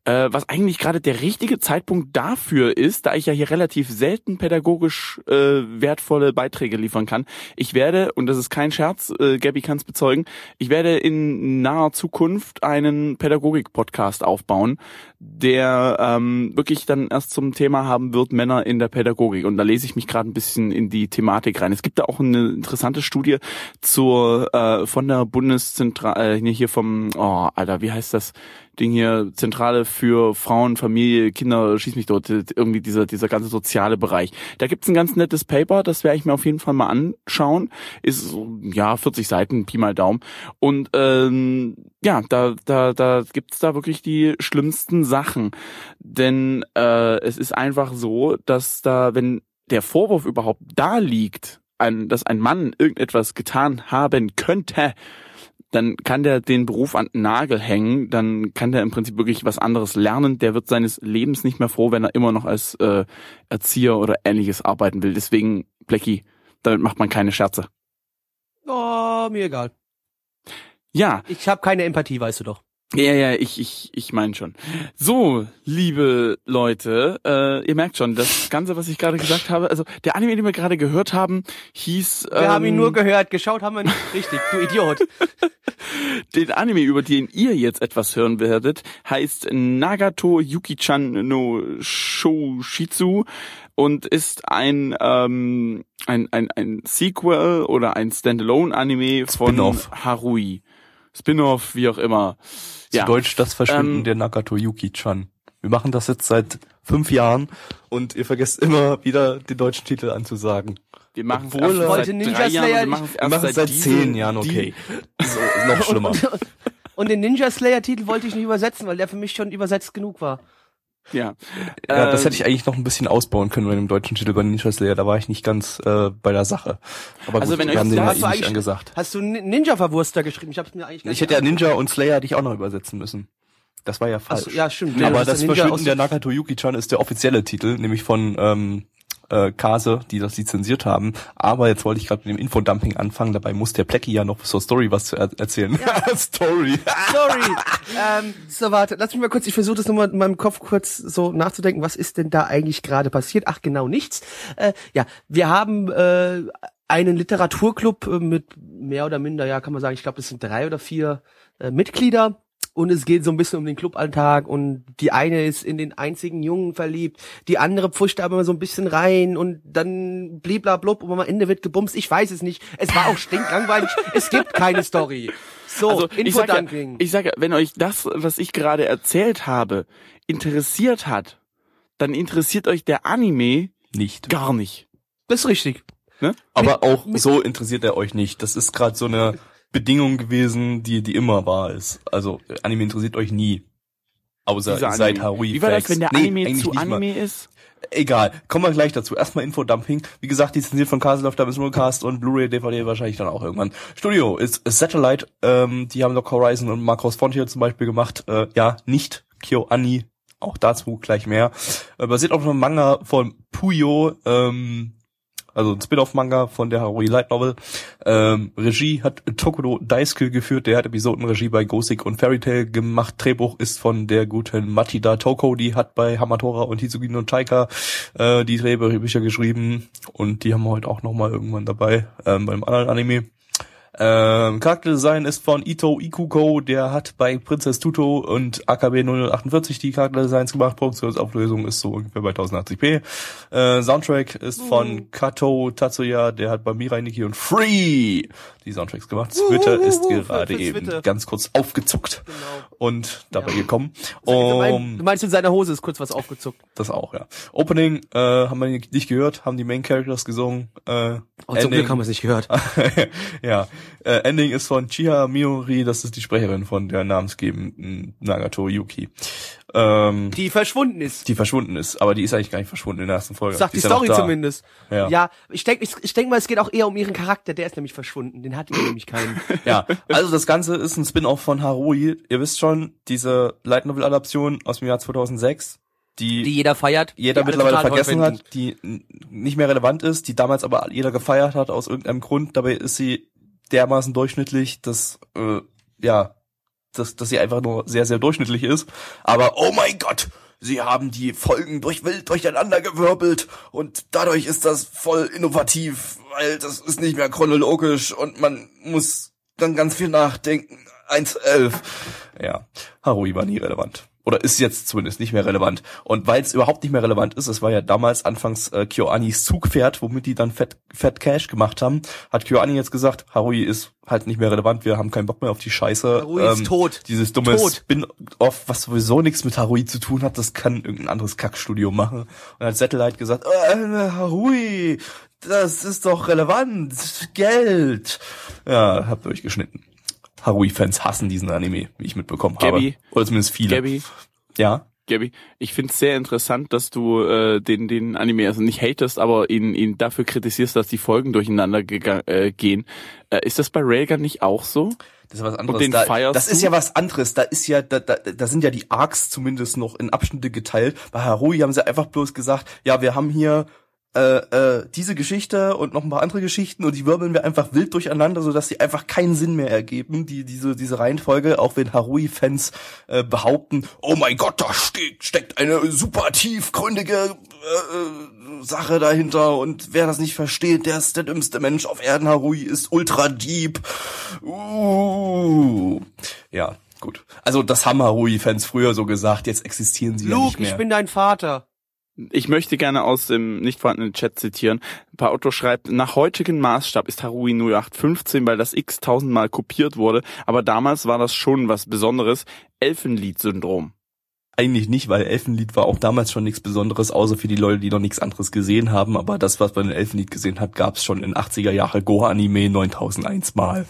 Äh, was eigentlich gerade der richtige Zeitpunkt dafür ist, da ich ja hier relativ selten pädagogisch äh, wertvolle Beiträge liefern kann. Ich werde, und das ist kein Scherz, äh, Gabby kann es bezeugen, ich werde in naher Zukunft einen Pädagogik-Podcast aufbauen, der ähm, wirklich dann erst zum Thema haben wird, Männer in der Pädagogik. Und da lese ich mich gerade ein bisschen in die Thematik rein. Es gibt da auch eine interessante Studie zur äh, von der Bundeszentrale, äh, hier vom, oh, Alter, wie heißt das Ding hier, Zentrale für Frauen, Familie, Kinder, schieß mich dort, irgendwie dieser, dieser ganze soziale Bereich. Da gibt's ein ganz nettes Paper, das werde ich mir auf jeden Fall mal anschauen. Ist ja, 40 Seiten, Pi mal Daumen. Und ähm, ja, da, da, da gibt's da wirklich die schlimmsten Sachen. Denn äh, es ist einfach so, dass da, wenn der Vorwurf überhaupt da liegt, ein, dass ein Mann irgendetwas getan haben könnte, dann kann der den Beruf an den Nagel hängen, dann kann der im Prinzip wirklich was anderes lernen. Der wird seines Lebens nicht mehr froh, wenn er immer noch als äh, Erzieher oder ähnliches arbeiten will. Deswegen, Blackie, damit macht man keine Scherze. Oh, mir egal. Ja, Ich habe keine Empathie, weißt du doch. Ja, ja, ich, ich, ich meine schon. So, liebe Leute, äh, ihr merkt schon, das Ganze, was ich gerade gesagt habe, also der Anime, den wir gerade gehört haben, hieß. Wir haben ihn ähm, nur gehört, geschaut haben wir nicht. Richtig, du Idiot. Den Anime, über den ihr jetzt etwas hören werdet, heißt Nagato Yuki-chan no Shoushitsu und ist ein, ähm, ein, ein, ein Sequel oder ein Standalone-Anime von. Harui. Spin-off, wie auch immer. Zu Deutsch das Verschwinden Ähm, der Nagato Yuki-chan. Wir machen das jetzt seit fünf Jahren und ihr vergesst immer wieder den deutschen Titel anzusagen. Wir machen es Obwohl, äh, seit Wollte Ninja drei Jahren, Slayer wir machen es erst seit zehn Jahren, okay. So, noch schlimmer. Und, und den Ninja Slayer Titel wollte ich nicht übersetzen, weil der für mich schon übersetzt genug war. Ja, Ja, das Äh, hätte ich eigentlich noch ein bisschen ausbauen können bei dem deutschen Titel bei Ninja Slayer. Da war ich nicht ganz äh, bei der Sache. Aber Also gut, wenn wir euch haben den ja hast eh du nicht angesagt. Hast du Nin- Ninja Verwurster geschrieben? Ich hab's mir eigentlich Ich hätte ja. Ninja und Slayer dich auch noch übersetzen müssen. Das war ja falsch. so, ja, stimmt. Aber ist das Verschwinden der Nakato Yuki-chan ist der offizielle Titel, nämlich von ähm, äh, Kase, die das lizenziert haben. Aber jetzt wollte ich gerade mit dem Infodumping anfangen. Dabei muss der Plecki ja noch zur Story was zu er erzählen. Story. Sorry. ähm, so, warte, lass mich mal kurz, ich versuche das nochmal in meinem Kopf kurz so nachzudenken, was ist denn da eigentlich gerade passiert? Ach, genau nichts. Äh, ja, wir haben äh, einen Literaturclub äh, mit mehr oder minder, ja, kann man sagen, ich glaube, es sind drei oder vier äh, Mitglieder. Und es geht so ein bisschen um den Cluballtag und die eine ist in den einzigen Jungen verliebt, die andere pfuscht aber mal so ein bisschen rein und dann bliblablub und am Ende wird gebumst. Ich weiß es nicht. Es war auch stinklangweilig. es gibt keine Story. So, also ich sag, ja, ich sag ja, wenn euch das, was ich gerade erzählt habe, interessiert hat, dann interessiert euch der Anime Nicht. gar nicht. Das ist richtig. Ne? Aber auch so interessiert er euch nicht. Das ist gerade so eine Bedingung gewesen, die die immer wahr ist. Also Anime interessiert euch nie. Außer ihr seid Anime. Harui. Wie war das, wenn der Nee, Anime eigentlich zu nicht mal. Anime ist? Egal, kommen wir gleich dazu. Erstmal Infodumping. Wie gesagt, lizenziert von Castle of Diamonds Cast und Blu-ray, DVD wahrscheinlich dann auch irgendwann. Studio ist Satellite. Ähm, die haben Lock Horizon und Marcos Frontier zum Beispiel gemacht. Äh, ja, nicht KyoAni. Auch dazu gleich mehr. Äh, basiert auf einem Manga von Puyo. Ähm, also ein Spin-off-Manga von der Harui Light Novel. Ähm, Regie hat Tokuro Daisuke geführt, der hat Episodenregie bei Gothic und Fairy Tail gemacht. Drehbuch ist von der guten Machida Toko, die hat bei Hamatora und Hitsugi no Taika äh, die Drehbücher geschrieben und die haben wir heute auch nochmal irgendwann dabei ähm, beim anderen Anime. Ähm, Charakterdesign ist von Ito Ikuko, der hat bei Princess Tuto und AKB 0048 die Charakterdesigns gemacht. Produktionsauflösung ist so ungefähr bei 1080p. Äh, Soundtrack ist von Kato Tatsuya, der hat bei Mirai Nikki und Free die Soundtracks gemacht. Twitter wuh, ist gerade eben Twitter. ganz kurz aufgezuckt Genau. und dabei Ja. gekommen. Mein, Um, du meinst, in seiner Hose ist kurz was aufgezuckt. das auch, ja. Opening äh, haben wir nicht gehört, haben die Main Characters gesungen. Äh, Und zum Glück haben wir es nicht gehört. ja, äh, Ending ist von Chiha Miori, das ist die Sprecherin von der namensgebenden Nagato Yuki. Ähm, die, Die verschwunden ist. verschwunden ist, aber die ist eigentlich gar nicht verschwunden in der ersten Folge. Sagt die, ja noch Story da. zumindest. Ja. Ja, ich denke, ich, ich denk mal, es geht auch eher um ihren Charakter. Der ist nämlich verschwunden. Den hatte nämlich keinen. Ja, also das Ganze ist ein Spin-off von Harui. Ihr wisst schon, diese Light Novel Adaption aus dem Jahr 2006, die, Die jeder feiert. jeder die mittlerweile vergessen hat, die nicht mehr relevant ist, die damals aber jeder gefeiert hat aus irgendeinem Grund. Dabei ist sie dermaßen durchschnittlich, dass äh, ja, dass, dass sie einfach nur sehr, sehr durchschnittlich ist. Aber oh mein Gott, sie haben die Folgen durch wild durcheinander gewirbelt und dadurch ist das voll innovativ, weil das ist nicht mehr chronologisch und man muss dann ganz viel nachdenken. 1.11. Ja, Harui war nie relevant. Oder ist jetzt zumindest nicht mehr relevant. Und weil es überhaupt nicht mehr relevant ist, es war ja damals anfangs äh, KyoAnis Zugpferd, womit die dann Fett, Fett Cash gemacht haben, hat KyoAni jetzt gesagt, Harui ist halt nicht mehr relevant, wir haben keinen Bock mehr auf die Scheiße. Ähm, Harui ist tot. Dieses dumme Tot. Spin-off, was sowieso nichts mit Harui zu tun hat, das kann irgendein anderes Kackstudio machen. Und dann hat Satellite gesagt, äh, Harui, das ist doch relevant, Geld. Ja, habt ihr euch geschnitten. Harui-Fans hassen diesen Anime, wie ich mitbekommen Gabi. habe. Oder zumindest viele. Gabby, Ja. Gabby, ich find's sehr interessant, dass du äh, den den Anime also nicht hatest, aber ihn ihn dafür kritisierst, dass die Folgen durcheinander äh, gehen. Äh, ist das bei Railgun nicht auch so? Das ist was anderes. den da, feierst das ist ja was anderes. Da ist ja, da, da, da sind ja die Arcs zumindest noch in Abschnitte geteilt. Bei Harui haben sie einfach bloß gesagt, ja, wir haben hier äh, äh, diese Geschichte und noch ein paar andere Geschichten und die wirbeln wir einfach wild durcheinander, sodass sie einfach keinen Sinn mehr ergeben, die, diese, diese Reihenfolge, auch wenn Harui-Fans äh, behaupten, oh mein Gott, da steht, steckt eine super tiefgründige äh, äh, Sache dahinter und wer das nicht versteht, der ist der dümmste Mensch auf Erden. Harui ist ultra deep. Uh. Ja, gut. Also das haben Harui-Fans früher so gesagt, jetzt existieren sie ja nicht Luke, mehr. ich bin dein Vater. Ich möchte gerne aus dem nicht vorhandenen Chat zitieren. Paotto schreibt, nach heutigem Maßstab ist Harui 0815, weil das x tausendmal kopiert wurde, aber damals war das schon was Besonderes. Elfenlied-Syndrom. eigentlich nicht, weil Elfenlied war auch damals schon nichts Besonderes, außer für die Leute, die noch nichts anderes gesehen haben. Aber das, was man in Elfenlied gesehen hat, gab es schon in 80er Jahre Go-Anime 9001 Mal.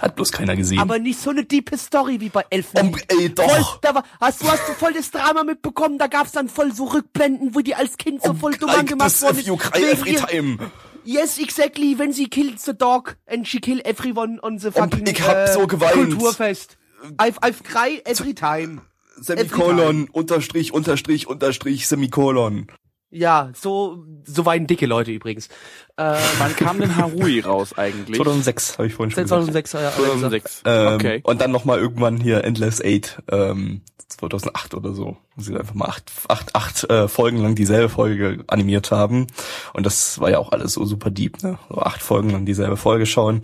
Hat bloß keiner gesehen. Aber nicht so eine diepe Story wie bei Elfen. Oh, ey, doch. Voll, da war, hast du hast du voll das Drama mitbekommen? Da gab's dann voll so Rückblenden, wo die als Kind so voll dumm angemacht you cry Wegen every ihr- time. Yes, exactly. When she kills the dog and she kill everyone on the fucking ich hab äh, so geweint. Kulturfest. I've, I've cry every time. Semikolon, Unterstrich, Unterstrich, Unterstrich, Semikolon. Ja, so so weinen dicke Leute übrigens. Äh, Wann kam denn Harui raus eigentlich? 2006 habe ich vorhin schon gesagt. 2006 ja, Alexa. 2006. Ähm, okay. Und dann nochmal irgendwann hier Endless Eight, ähm, 2008 oder so, sie einfach mal acht, acht, acht äh, Folgen lang dieselbe Folge animiert haben. Und das war ja auch alles so super deep, ne? So acht Folgen lang dieselbe Folge schauen,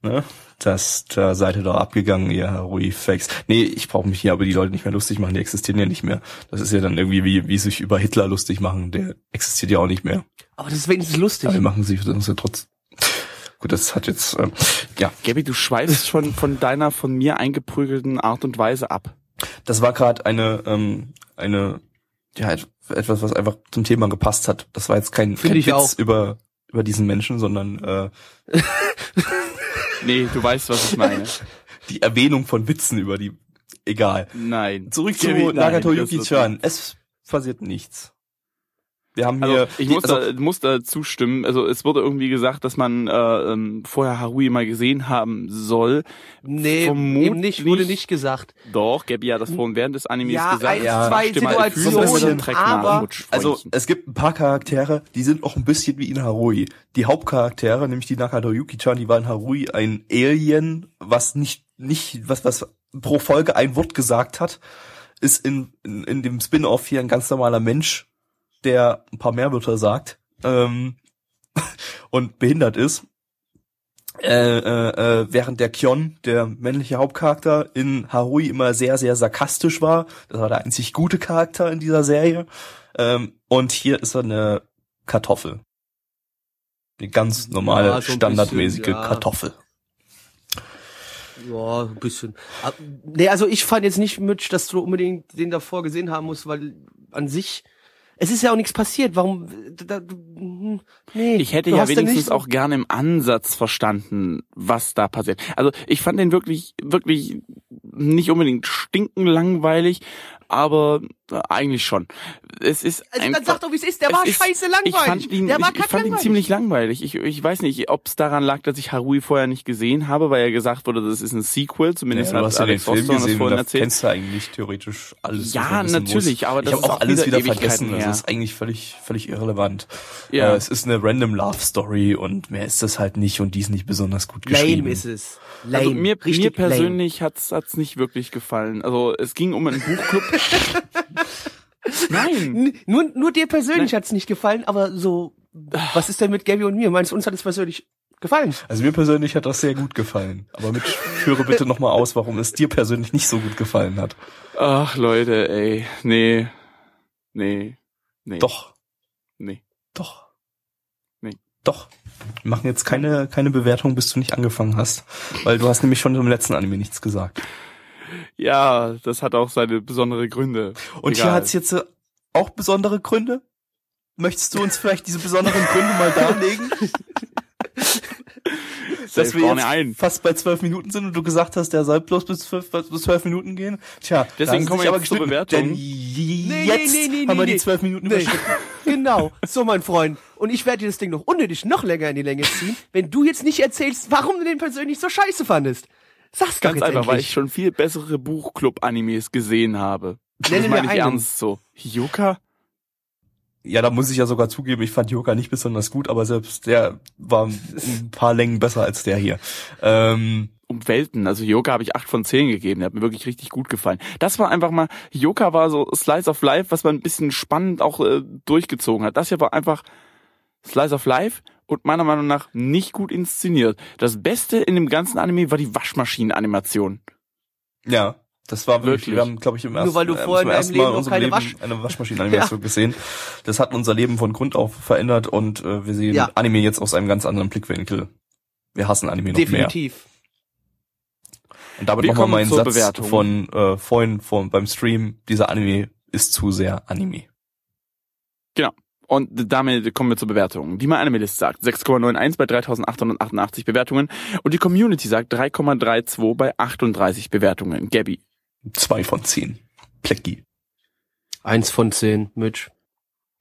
ne? Das, da seid ihr doch abgegangen, ihr Rui-Fakes. Nee, ich brauche mich hier aber die Leute nicht mehr lustig machen, die existieren ja nicht mehr. Das ist ja dann irgendwie wie, wie sich über Hitler lustig machen, der existiert ja auch nicht mehr. Aber das ist wenigstens lustig. Aber wir machen sich uns ja trotz. Gut, das hat jetzt, ähm, ja, Gabby, du schweifst schon von deiner von mir eingeprügelten Art und Weise ab. das war gerade eine ähm, eine ja et- etwas was einfach zum Thema gepasst hat das war jetzt kein, Finde kein Witz auch. über über diesen Menschen sondern äh, Nee, du weißt, was ich meine. die Erwähnung von Witzen über die egal Nein. zurück zu Nagato Yuki-chan es passiert nichts wir haben Also hier ich die- muss, also, da, muss da zustimmen. Also es wurde irgendwie gesagt, dass man äh, ähm, vorher Harui mal gesehen haben soll. nee, vermutlich eben nicht, wurde nicht gesagt. Doch, Gabby hat das vorhin während des Animes Ja, gesagt. ein, Ja. zwei Situationen, nach aber also es gibt ein paar Charaktere, die sind auch ein bisschen wie in Harui. Die Hauptcharaktere, nämlich die Nagato Yuki-chan, die war in Harui ein Alien, was nicht, nicht, was, was pro Folge ein Wort gesagt hat, ist in, in, in dem Spin-off hier ein ganz normaler Mensch, der ein paar mehr Wörter sagt, ähm, und behindert ist. Äh, äh, äh, während der Kyon, der männliche Hauptcharakter, in Harui immer sehr, sehr sarkastisch war. Das war der einzig gute Charakter in dieser Serie. Ähm, und hier ist er eine Kartoffel. Eine ganz normale, Ja, so ein standardmäßige bisschen, ja. Kartoffel. Ja, ein bisschen. Nee, also ich fand jetzt nicht, Mitch, dass du unbedingt den davor gesehen haben musst, weil an sich, es ist ja auch nichts passiert. Warum, da, da, hm, nee. Ich hätte ja wenigstens auch gerne im Ansatz verstanden, was da passiert. Also ich fand den wirklich, wirklich nicht unbedingt stinken langweilig, aber äh, eigentlich schon. Es ist Also einfach, dann sag doch, wie es ist, der es war ist- scheiße Ich langweilig. fand ihn, der war ich, ich fand ihn ziemlich langweilig. Ich, ich weiß nicht, ob es daran lag, dass ich Harui vorher nicht gesehen habe, weil ja gesagt wurde, das ist ein Sequel. Zumindest Ja, du hat hast ja den Alex Film gesehen und vorhin erzählt. kennst du eigentlich theoretisch alles. Ja, natürlich, muss. aber das ich habe ist auch auch alles wieder wieder Ewigkeiten vergessen. her. Das ist eigentlich völlig, völlig irrelevant. Ja. Äh, es ist eine random Love Story und mehr ist das halt nicht und die ist nicht besonders gut geschrieben. Lame ist es. Lame. Also mir, Richtig mir lame. persönlich hat's hat's nicht wirklich gefallen. Also es ging um einen Buchclub. Nein. Nur, nur dir persönlich hat's nicht gefallen, aber so, was ist denn mit Gabby und mir? Meinst du, uns hat es persönlich gefallen? Also mir persönlich hat das sehr gut gefallen. Aber mit führe bitte nochmal aus, warum es dir persönlich nicht so gut gefallen hat. Ach Leute, ey, nee, nee, nee, Doch, nee. doch. Nee. Doch. Wir machen jetzt keine, keine Bewertung, bis du nicht angefangen hast. Weil du hast nämlich schon im letzten Anime nichts gesagt. Ja, das hat auch seine besondere Gründe. Und hier Egal. hat's jetzt äh, auch besondere Gründe? Möchtest du uns vielleicht diese besonderen Gründe mal darlegen? Dass wir jetzt ein. fast bei zwölf Minuten sind und du gesagt hast, der soll bloß bis zwölf, bis zwölf Minuten gehen. Tja, Deswegen kommen wir jetzt dich zur Bewertung. Denn Nee, jetzt nee, nee, nee, haben wir die zwölf Minuten Nee. überschritten. Genau, so mein Freund. Und ich werde dir das Ding noch unnötig noch länger in die Länge ziehen, wenn du jetzt nicht erzählst, warum du den persönlich so scheiße fandest. Sag's doch Ganz jetzt einfach, weil endlich. ich schon viel bessere Buchclub-Animes gesehen habe. Nenne das meine ich einen. ernst so. Hyuka? Ja, da muss ich ja sogar zugeben, ich fand Yoga nicht besonders gut, aber selbst der war ein paar Längen besser als der hier. Ähm, um Welten. Also Yoga habe ich 8 von 10 gegeben. Der hat mir wirklich richtig gut gefallen. Das war einfach mal, Yoga war so Slice of Life, was man ein bisschen spannend auch äh, durchgezogen hat. Das hier war einfach Slice of Life und meiner Meinung nach nicht gut inszeniert. Das Beste in dem ganzen Anime war die Waschmaschinenanimation. ja, das war wirklich, Wirklich. wir haben, glaube ich, im Nur ersten, weil du äh, vorher deinem ersten Mal in unserem Leben Wasch- eine Waschmaschinenanimation gesehen. Das hat unser Leben von Grund auf verändert und äh, wir sehen Ja. Anime jetzt aus einem ganz anderen Blickwinkel. Wir hassen Anime noch mehr. Definitiv. Und damit nochmal kommen mein zur Satz Bewertung. von äh, vorhin von, beim Stream, dieser Anime ist zu sehr Anime. Genau. Und damit kommen wir zur Bewertung. Die My Anime List sagt 6,91 bei 3888 Bewertungen und die Community sagt 3,32 bei 38 Bewertungen. Gabby. Zwei von zehn. Plecki. Eins von zehn, Mitch.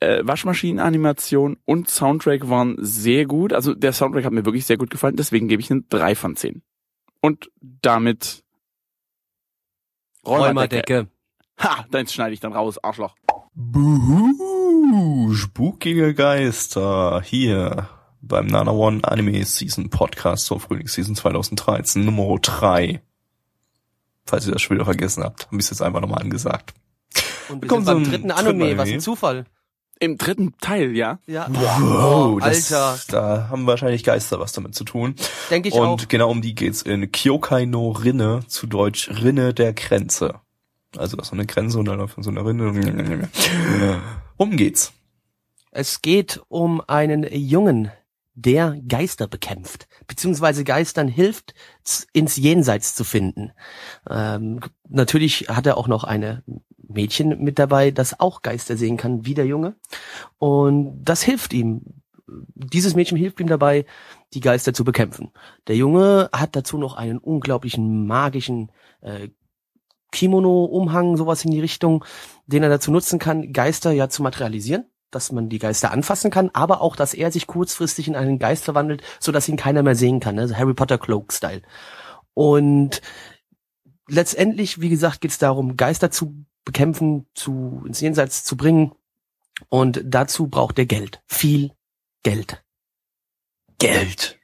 Äh, Waschmaschinenanimation und Soundtrack waren sehr gut. Also der Soundtrack hat mir wirklich sehr gut gefallen, deswegen gebe ich eine 3 von 10. Und damit Räumerdecke. Ha, deins schneide ich dann raus, Arschloch. Buhu, spukige Geister hier beim Nana One Anime Season Podcast zur Frühlingsseason 2013 Nummer 3. Falls ihr das schon wieder vergessen habt, habe ich es jetzt einfach nochmal angesagt. Und wir Kommen sind beim zum dritten Anime, Anime. was ein Zufall. Im dritten Teil, ja. Ja. Wow, das, Alter. da haben wahrscheinlich Geister was damit zu tun. Denke ich Und auch. genau um die geht's in Kyokai no Rinne, zu Deutsch Rinne der Grenze. Also das ist so eine Grenze und dann läuft so eine Rinne. Um geht's. Es geht um einen Jungen, der Geister bekämpft, beziehungsweise Geistern hilft, ins Jenseits zu finden. Ähm, natürlich hat er auch noch eine Mädchen mit dabei, das auch Geister sehen kann, wie der Junge. Und das hilft ihm. Dieses Mädchen hilft ihm dabei, die Geister zu bekämpfen. Der Junge hat dazu noch einen unglaublichen magischen äh, Kimono-Umhang, sowas in die Richtung, den er dazu nutzen kann, Geister ja zu materialisieren, dass man die Geister anfassen kann, aber auch, dass er sich kurzfristig in einen Geist verwandelt, so dass ihn keiner mehr sehen kann, also Harry Potter Cloak-Style. Und letztendlich, wie gesagt, geht es darum, Geister zu bekämpfen, zu ins Jenseits zu bringen. Und dazu braucht er Geld. Viel Geld. Geld.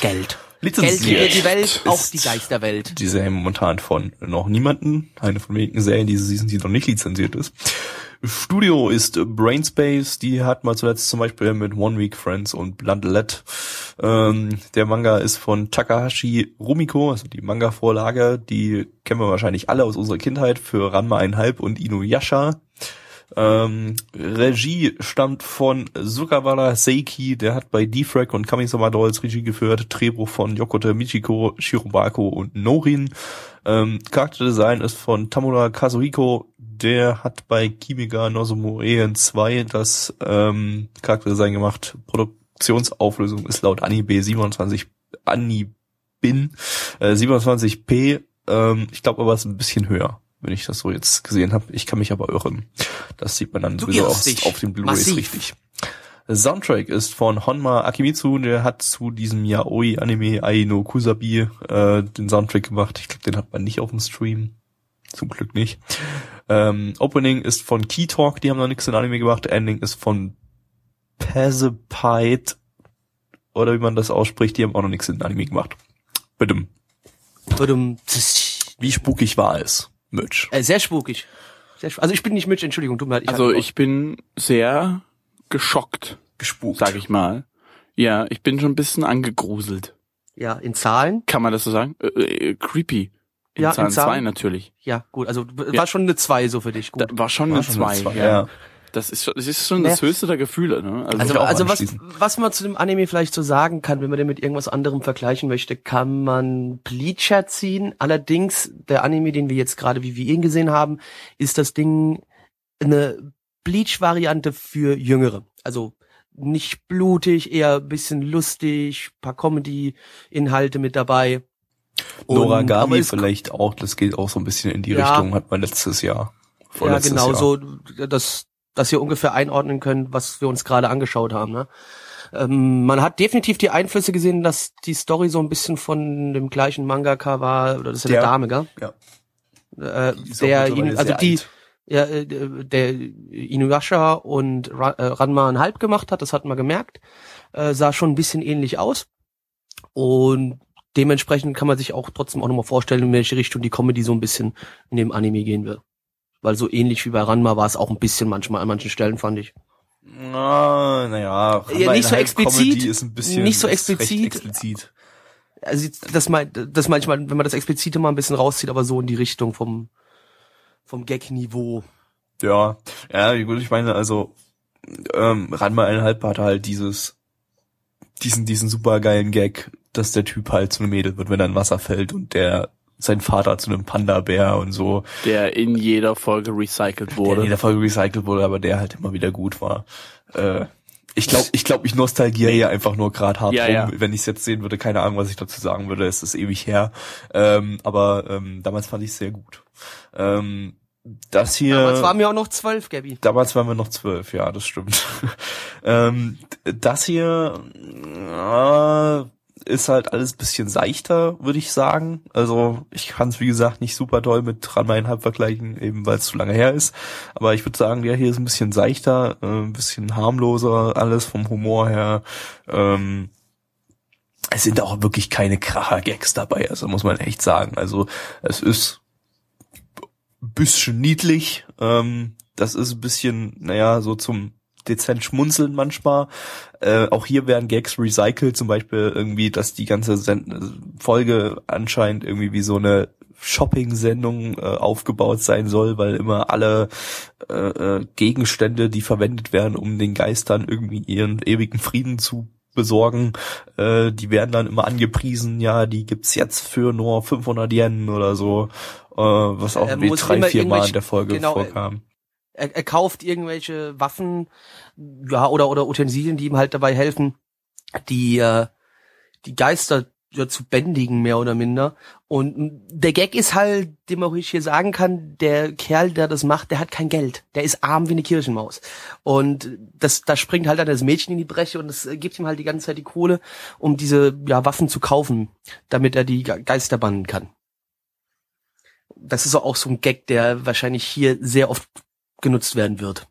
Geld. Geld Lizenziert regiert die Welt, auch ist die Geisterwelt. Die Serie momentan von noch niemanden. Eine von wenigen Serien diese Season, die noch nicht lizenziert ist. Studio ist Brainspace. Die hat mal zuletzt zum Beispiel mit One Week Friends und Blundelet. Ähm, der Manga ist von Takahashi Rumiko, also die Manga-Vorlage. Die kennen wir wahrscheinlich alle aus unserer Kindheit für Ranma 1,5 und Inuyasha. Ähm, Regie stammt von Sukawara Seiki, der hat bei Defrag und Kamisama Dolls Regie geführt, Drehbuch von Yokote Michiko, Shirobako und Norin. Ähm, Charakterdesign ist von Tamura Kazuhiko, der hat bei Kimiga Nozomu Ehen 2 das ähm, Charakterdesign gemacht. Produktionsauflösung ist laut AniB 27 Anibin äh, 27p. Ähm, ich glaube aber es ist ein bisschen höher wenn ich das so jetzt gesehen habe. Ich kann mich aber irren. Das sieht man dann Du sowieso irrst auf, den Blu-rays richtig. Soundtrack ist von Honma Akimitsu, der hat zu diesem Yaoi-Anime Aino Kusabi äh, den Soundtrack gemacht. Ich glaube, den hat man nicht auf dem Stream. Zum Glück nicht. Ähm, Opening ist von Key Talk, die haben noch nichts in Anime gemacht. Ending ist von Pazipite oder wie man das ausspricht, die haben auch noch nichts in Anime gemacht. Bitte. Tudum. Wie spukig war es, Mitch? Äh, sehr spukig. Sehr sp also ich bin nicht Mitch, Entschuldigung, tut mir leid. Also hatte- ich bin sehr geschockt, Gespukt. sag ich mal. Ja, ich bin schon ein bisschen angegruselt. Ja, in Zahlen. Kann man das so sagen? Äh, äh, creepy. In Ja, in Zahlen Zahlen. 2 natürlich. Ja, gut, also war Ja. schon eine 2 so für dich. Da Gut. war schon War eine schon eine 2. Zwei, ja. ja. Das ist schon, das ist schon das Ja. höchste der Gefühle, ne? Also, Also, also was, was man zu dem Anime vielleicht so sagen kann, wenn man den mit irgendwas anderem vergleichen möchte, kann man Bleacher ziehen. Allerdings, der Anime, den wir jetzt gerade, wie wir ihn gesehen haben, ist das Ding eine Bleach-Variante für Jüngere. Also nicht blutig, eher ein bisschen lustig, paar Comedy-Inhalte mit dabei. Noragami es- vielleicht auch, das geht auch so ein bisschen in die Ja. Richtung, hat man letztes Jahr. Ja, genau, Jahr. so, dass, dass ihr ungefähr einordnen könnt, was wir uns gerade angeschaut haben. Ne? Ähm, man hat definitiv die Einflüsse gesehen, dass die Story so ein bisschen von dem gleichen Mangaka war, oder das ist ja Der- der Dame, gell? Ja. Äh, der, ihn, also die, alt. ja, äh, der Inuyasha und Ra äh, Ranma ein Halb gemacht hat, das hat man gemerkt, äh, sah schon ein bisschen ähnlich aus. Und dementsprechend kann man sich auch trotzdem auch nochmal vorstellen, in welche Richtung die Comedy so ein bisschen in dem Anime gehen wird. Weil so ähnlich wie bei Ranma war es auch ein bisschen manchmal an manchen Stellen, fand ich. Na, naja, Ja, nicht so explizit, ist ein bisschen nicht so explizit. explizit. Also das mein, das manchmal, wenn man das Explizite mal ein bisschen rauszieht, aber so in die Richtung vom, vom Gag-Niveau. Ja, ja, gut, ich meine, also ähm, Ranma eineinhalb hatte halt dieses, diesen, diesen super geilen Gag, dass der Typ halt zu einem Mädel wird, wenn er in Wasser fällt und der sein Vater zu einem Panda-Bär und so. Der in jeder Folge recycelt Der wurde. in jeder Folge recycelt wurde, aber der halt immer wieder gut war. Äh, ich glaube, ich, glaub, ich nostalgiere hier einfach nur gerade hart Ja, rum. ja. Wenn ich es jetzt sehen würde, keine Ahnung, was ich dazu sagen würde. Es ist ewig her. Ähm, aber ähm, damals fand ich es sehr gut. Ähm, das hier. Damals waren wir auch noch zwölf, Gabby. Damals waren wir noch zwölf, ja, das stimmt. ähm, das hier äh, ist halt alles bisschen seichter, würde ich sagen. Also ich kann es wie gesagt nicht super toll mit Ranma vergleichen, eben weil es zu lange her ist. Aber ich würde sagen, der hier ist ein bisschen seichter, äh, ein bisschen harmloser, alles vom Humor her. Ähm, es sind auch wirklich keine Kracher-Gags dabei, also muss man echt sagen. Also es ist bisschen niedlich. Ähm, das ist ein bisschen, naja, so zum dezent schmunzeln manchmal. Äh, auch hier werden Gags recycelt, zum Beispiel irgendwie, dass die ganze Sen Folge anscheinend irgendwie wie so eine Shopping-Sendung äh, aufgebaut sein soll, weil immer alle äh, äh, Gegenstände, die verwendet werden, um den Geistern irgendwie ihren ewigen Frieden zu besorgen, äh, die werden dann immer angepriesen, ja, die gibt's jetzt für nur 500 Yen oder so, äh, was auch Er irgendwie drei, vier Mal in der Folge genau, äh, vorkam. Er, er kauft irgendwelche Waffen, ja, oder, oder Utensilien, die ihm halt dabei helfen, die, äh, die Geister ja, zu bändigen, mehr oder minder. Und der Gag ist halt, den man ruhig hier sagen kann, der Kerl, der das macht, der hat kein Geld. Der ist arm wie eine Kirchenmaus. Und das, da springt halt dann das Mädchen in die Breche und es gibt ihm halt die ganze Zeit die Kohle, um diese ja, Waffen zu kaufen, damit er die Ge- Geister bannen kann. Das ist auch so ein Gag, der wahrscheinlich hier sehr oft genutzt werden wird.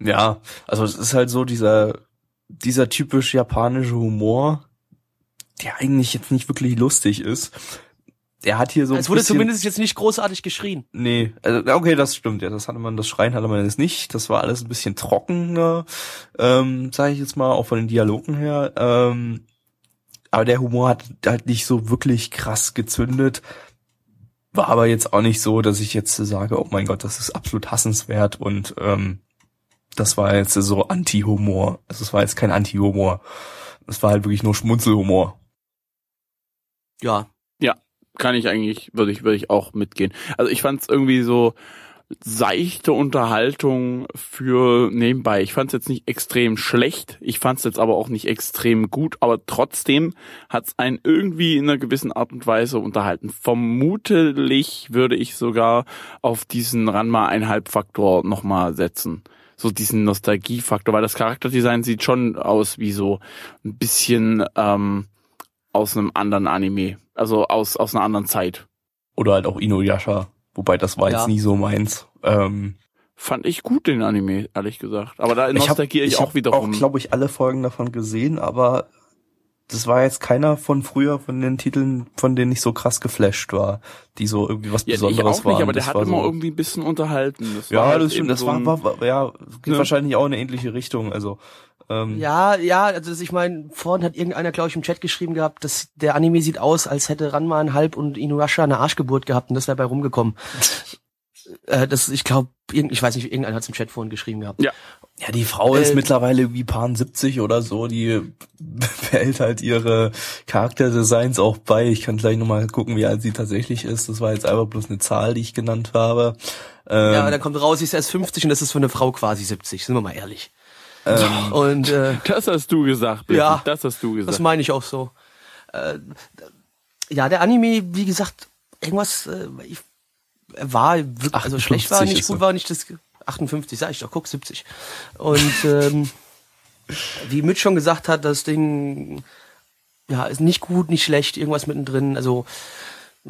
Ja, also es ist halt so dieser, dieser typisch japanische Humor, der eigentlich jetzt nicht wirklich lustig ist. Der hat hier so ein es wurde bisschen, zumindest jetzt nicht großartig geschrien. Nee, also okay, das stimmt. Ja, das hatte man, das Schreien hatte man jetzt nicht. Das war alles ein bisschen trockener, ähm, sage ich jetzt mal, auch von den Dialogen her. Ähm, aber der Humor hat halt nicht so wirklich krass gezündet. War aber jetzt auch nicht so, dass ich jetzt sage, oh mein Gott, das ist absolut hassenswert und ähm, das war jetzt so Anti-Humor. Also es war jetzt kein Anti-Humor. Es war halt wirklich nur Schmunzelhumor. Ja. kann ich eigentlich, würde ich, würde ich auch mitgehen. Also ich fand es irgendwie so seichte Unterhaltung für nebenbei. Ich fand es jetzt nicht extrem schlecht, ich fand es jetzt aber auch nicht extrem gut, aber trotzdem hat es einen irgendwie in einer gewissen Art und Weise unterhalten. Vermutlich würde ich sogar auf diesen Ranma einhalb Faktor nochmal setzen. So diesen Nostalgiefaktor, weil das Charakterdesign sieht schon aus wie so ein bisschen ähm, aus einem anderen Anime. Also aus, aus einer anderen Zeit. Oder halt auch Inuyasha. Wobei das war Ja. jetzt nie so meins. Ähm, Fand ich gut, den Anime, ehrlich gesagt. Aber da Ich habe nostalgiere ich, auch hab wiederum. auch, glaube ich, alle Folgen davon gesehen, aber das war jetzt keiner von früher von den Titeln, von denen ich so krass geflasht war, die so irgendwie was ja, ich Besonderes auch waren. nicht, aber der Das hat war immer so, irgendwie ein bisschen unterhalten. Das war ja, halt das stimmt. Das so war, war, war ja geht Ne? wahrscheinlich auch in eine ähnliche Richtung. Also ähm, Ja, ja, also ich meine, vorhin hat irgendeiner, glaube ich, im Chat geschrieben gehabt, dass der Anime sieht aus, als hätte Ranma ein Halb und Inuyasha eine Arschgeburt gehabt und das wäre bei rumgekommen. äh, das, ich glaube, ich weiß nicht, irgendeiner hat es im Chat vorhin geschrieben gehabt. Ja. Ja, die Frau ist Äh, mittlerweile wie Pan 70 oder so, die behält halt ihre Charakterdesigns auch bei. Ich kann gleich nochmal gucken, wie alt sie tatsächlich ist. Das war jetzt einfach bloß eine Zahl, die ich genannt habe. Ähm, Ja, aber dann kommt raus, sie ist erst 50 und das ist für eine Frau quasi 70, sind wir mal ehrlich. Ähm, Und äh, Das hast du gesagt, Blackie. Ja. Das hast du das gesagt. meine ich auch so. Äh, ja, der Anime, wie gesagt, irgendwas, äh, ich, war wirklich, also schlecht war, 58 nicht gut war, nicht das 58, sag ich doch, guck, 70. Und ähm, wie Mitch schon gesagt hat, das Ding, ja, ist nicht gut, nicht schlecht, irgendwas mittendrin, also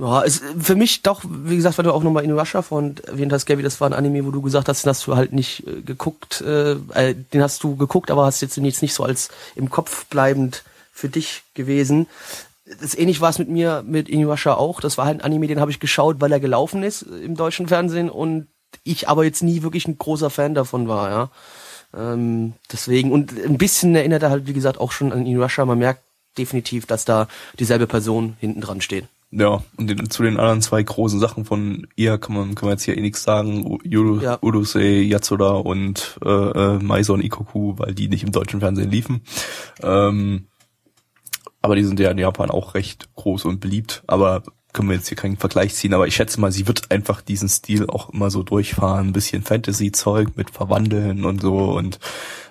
ja, ist für mich doch, wie gesagt, weil du auch nochmal Inuyasha von erwähnt hast, Gabby, das war ein Anime, wo du gesagt hast, den hast du halt nicht äh, geguckt, äh, äh, den hast du geguckt, aber hast jetzt, jetzt nicht so als im Kopf bleibend für dich gewesen. Das ähnlich war es mit mir mit Inuyasha auch. Das war halt ein Anime, den habe ich geschaut, weil er gelaufen ist im deutschen Fernsehen und ich aber jetzt nie wirklich ein großer Fan davon war, ja. Ähm, deswegen, und ein bisschen erinnert er halt, wie gesagt, auch schon an Inuyasha. Man merkt definitiv, dass da dieselbe Person hinten dran steht. Ja, und den, zu den anderen zwei großen Sachen von ihr kann man, kann man jetzt hier eh nichts sagen. U- Uru, Ja. Urusei Yatsuda und äh, äh, Maison Ikoku, weil die nicht im deutschen Fernsehen liefen. Ähm, aber die sind ja in Japan auch recht groß und beliebt. Aber können wir jetzt hier keinen Vergleich ziehen, aber ich schätze mal, sie wird einfach diesen Stil auch immer so durchfahren, ein bisschen Fantasy-Zeug mit Verwandeln und so und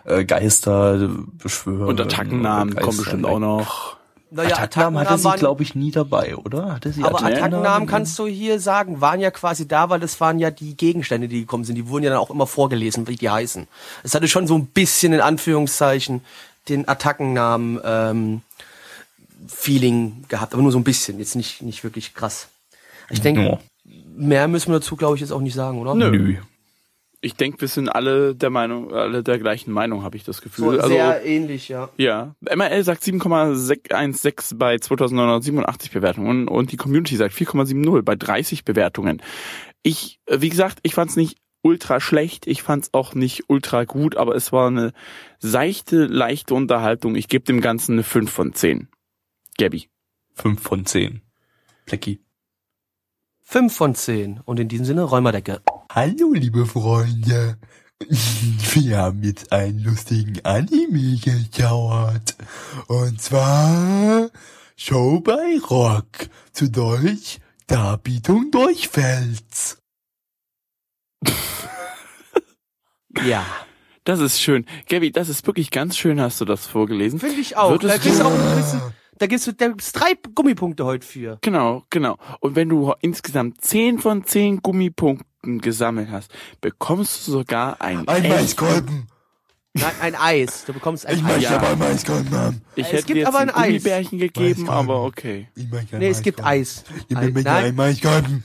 äh, Geister beschwören. Und Attackennamen kommen bestimmt auch noch. Naja, Attackennamen hatte sie, waren- glaube ich, nie dabei, oder? Hatte sie Aber Attackennamen? Attackennamen kannst du hier sagen, waren ja quasi da, weil das waren ja die Gegenstände, die gekommen sind. Die wurden ja dann auch immer vorgelesen, wie die heißen. Es hatte schon so ein bisschen in Anführungszeichen den Attackennamen ähm, Feeling gehabt, aber nur so ein bisschen, jetzt nicht nicht wirklich krass. Ich denke, Ja. mehr müssen wir dazu, glaube ich, jetzt auch nicht sagen, oder? Nö. Ich denke, wir sind alle der Meinung, alle der gleichen Meinung, habe ich das So Gefühl. also, sehr ähnlich, ja. ja. MRL sagt 7,16 bei 2987 Bewertungen und die Community sagt 4,70 bei 30 Bewertungen. Ich, äh, wie gesagt, ich fand's nicht ultra schlecht, ich fand's auch nicht ultra gut, aber es war eine seichte, leichte Unterhaltung. Ich gebe dem Ganzen eine 5 von 10. Gabby. Fünf von zehn. Plecki. Fünf von zehn. Und in diesem Sinne, Räumerdecke. Hallo, liebe Freunde. Wir haben jetzt einen lustigen Anime geschaut. Und zwar Show bei Rock. Zu Deutsch Darbietung durch Fels. Ja. Das ist schön. Gabby, das ist wirklich ganz schön, hast du das vorgelesen. Finde ich auch. Würdest Da du auch ein bisschen, da gibt's, da gibt's drei Gummipunkte heute für. Genau, genau. Und wenn du insgesamt 10 von 10 Gummipunkten gesammelt hast, bekommst du sogar ein, Ein echt- Maiskolben. Nein, ein Eis. Du bekommst ein Ich Eis. möchte ja. aber einen Maiskolben haben. Ich Es hätte gibt dir aber ein ein Eis. Gummibärchen gegeben, aber okay. Ich möchte einen Nee, es gibt. Eis. Gib Ei- mir bitte Nein, einen Maiskolben.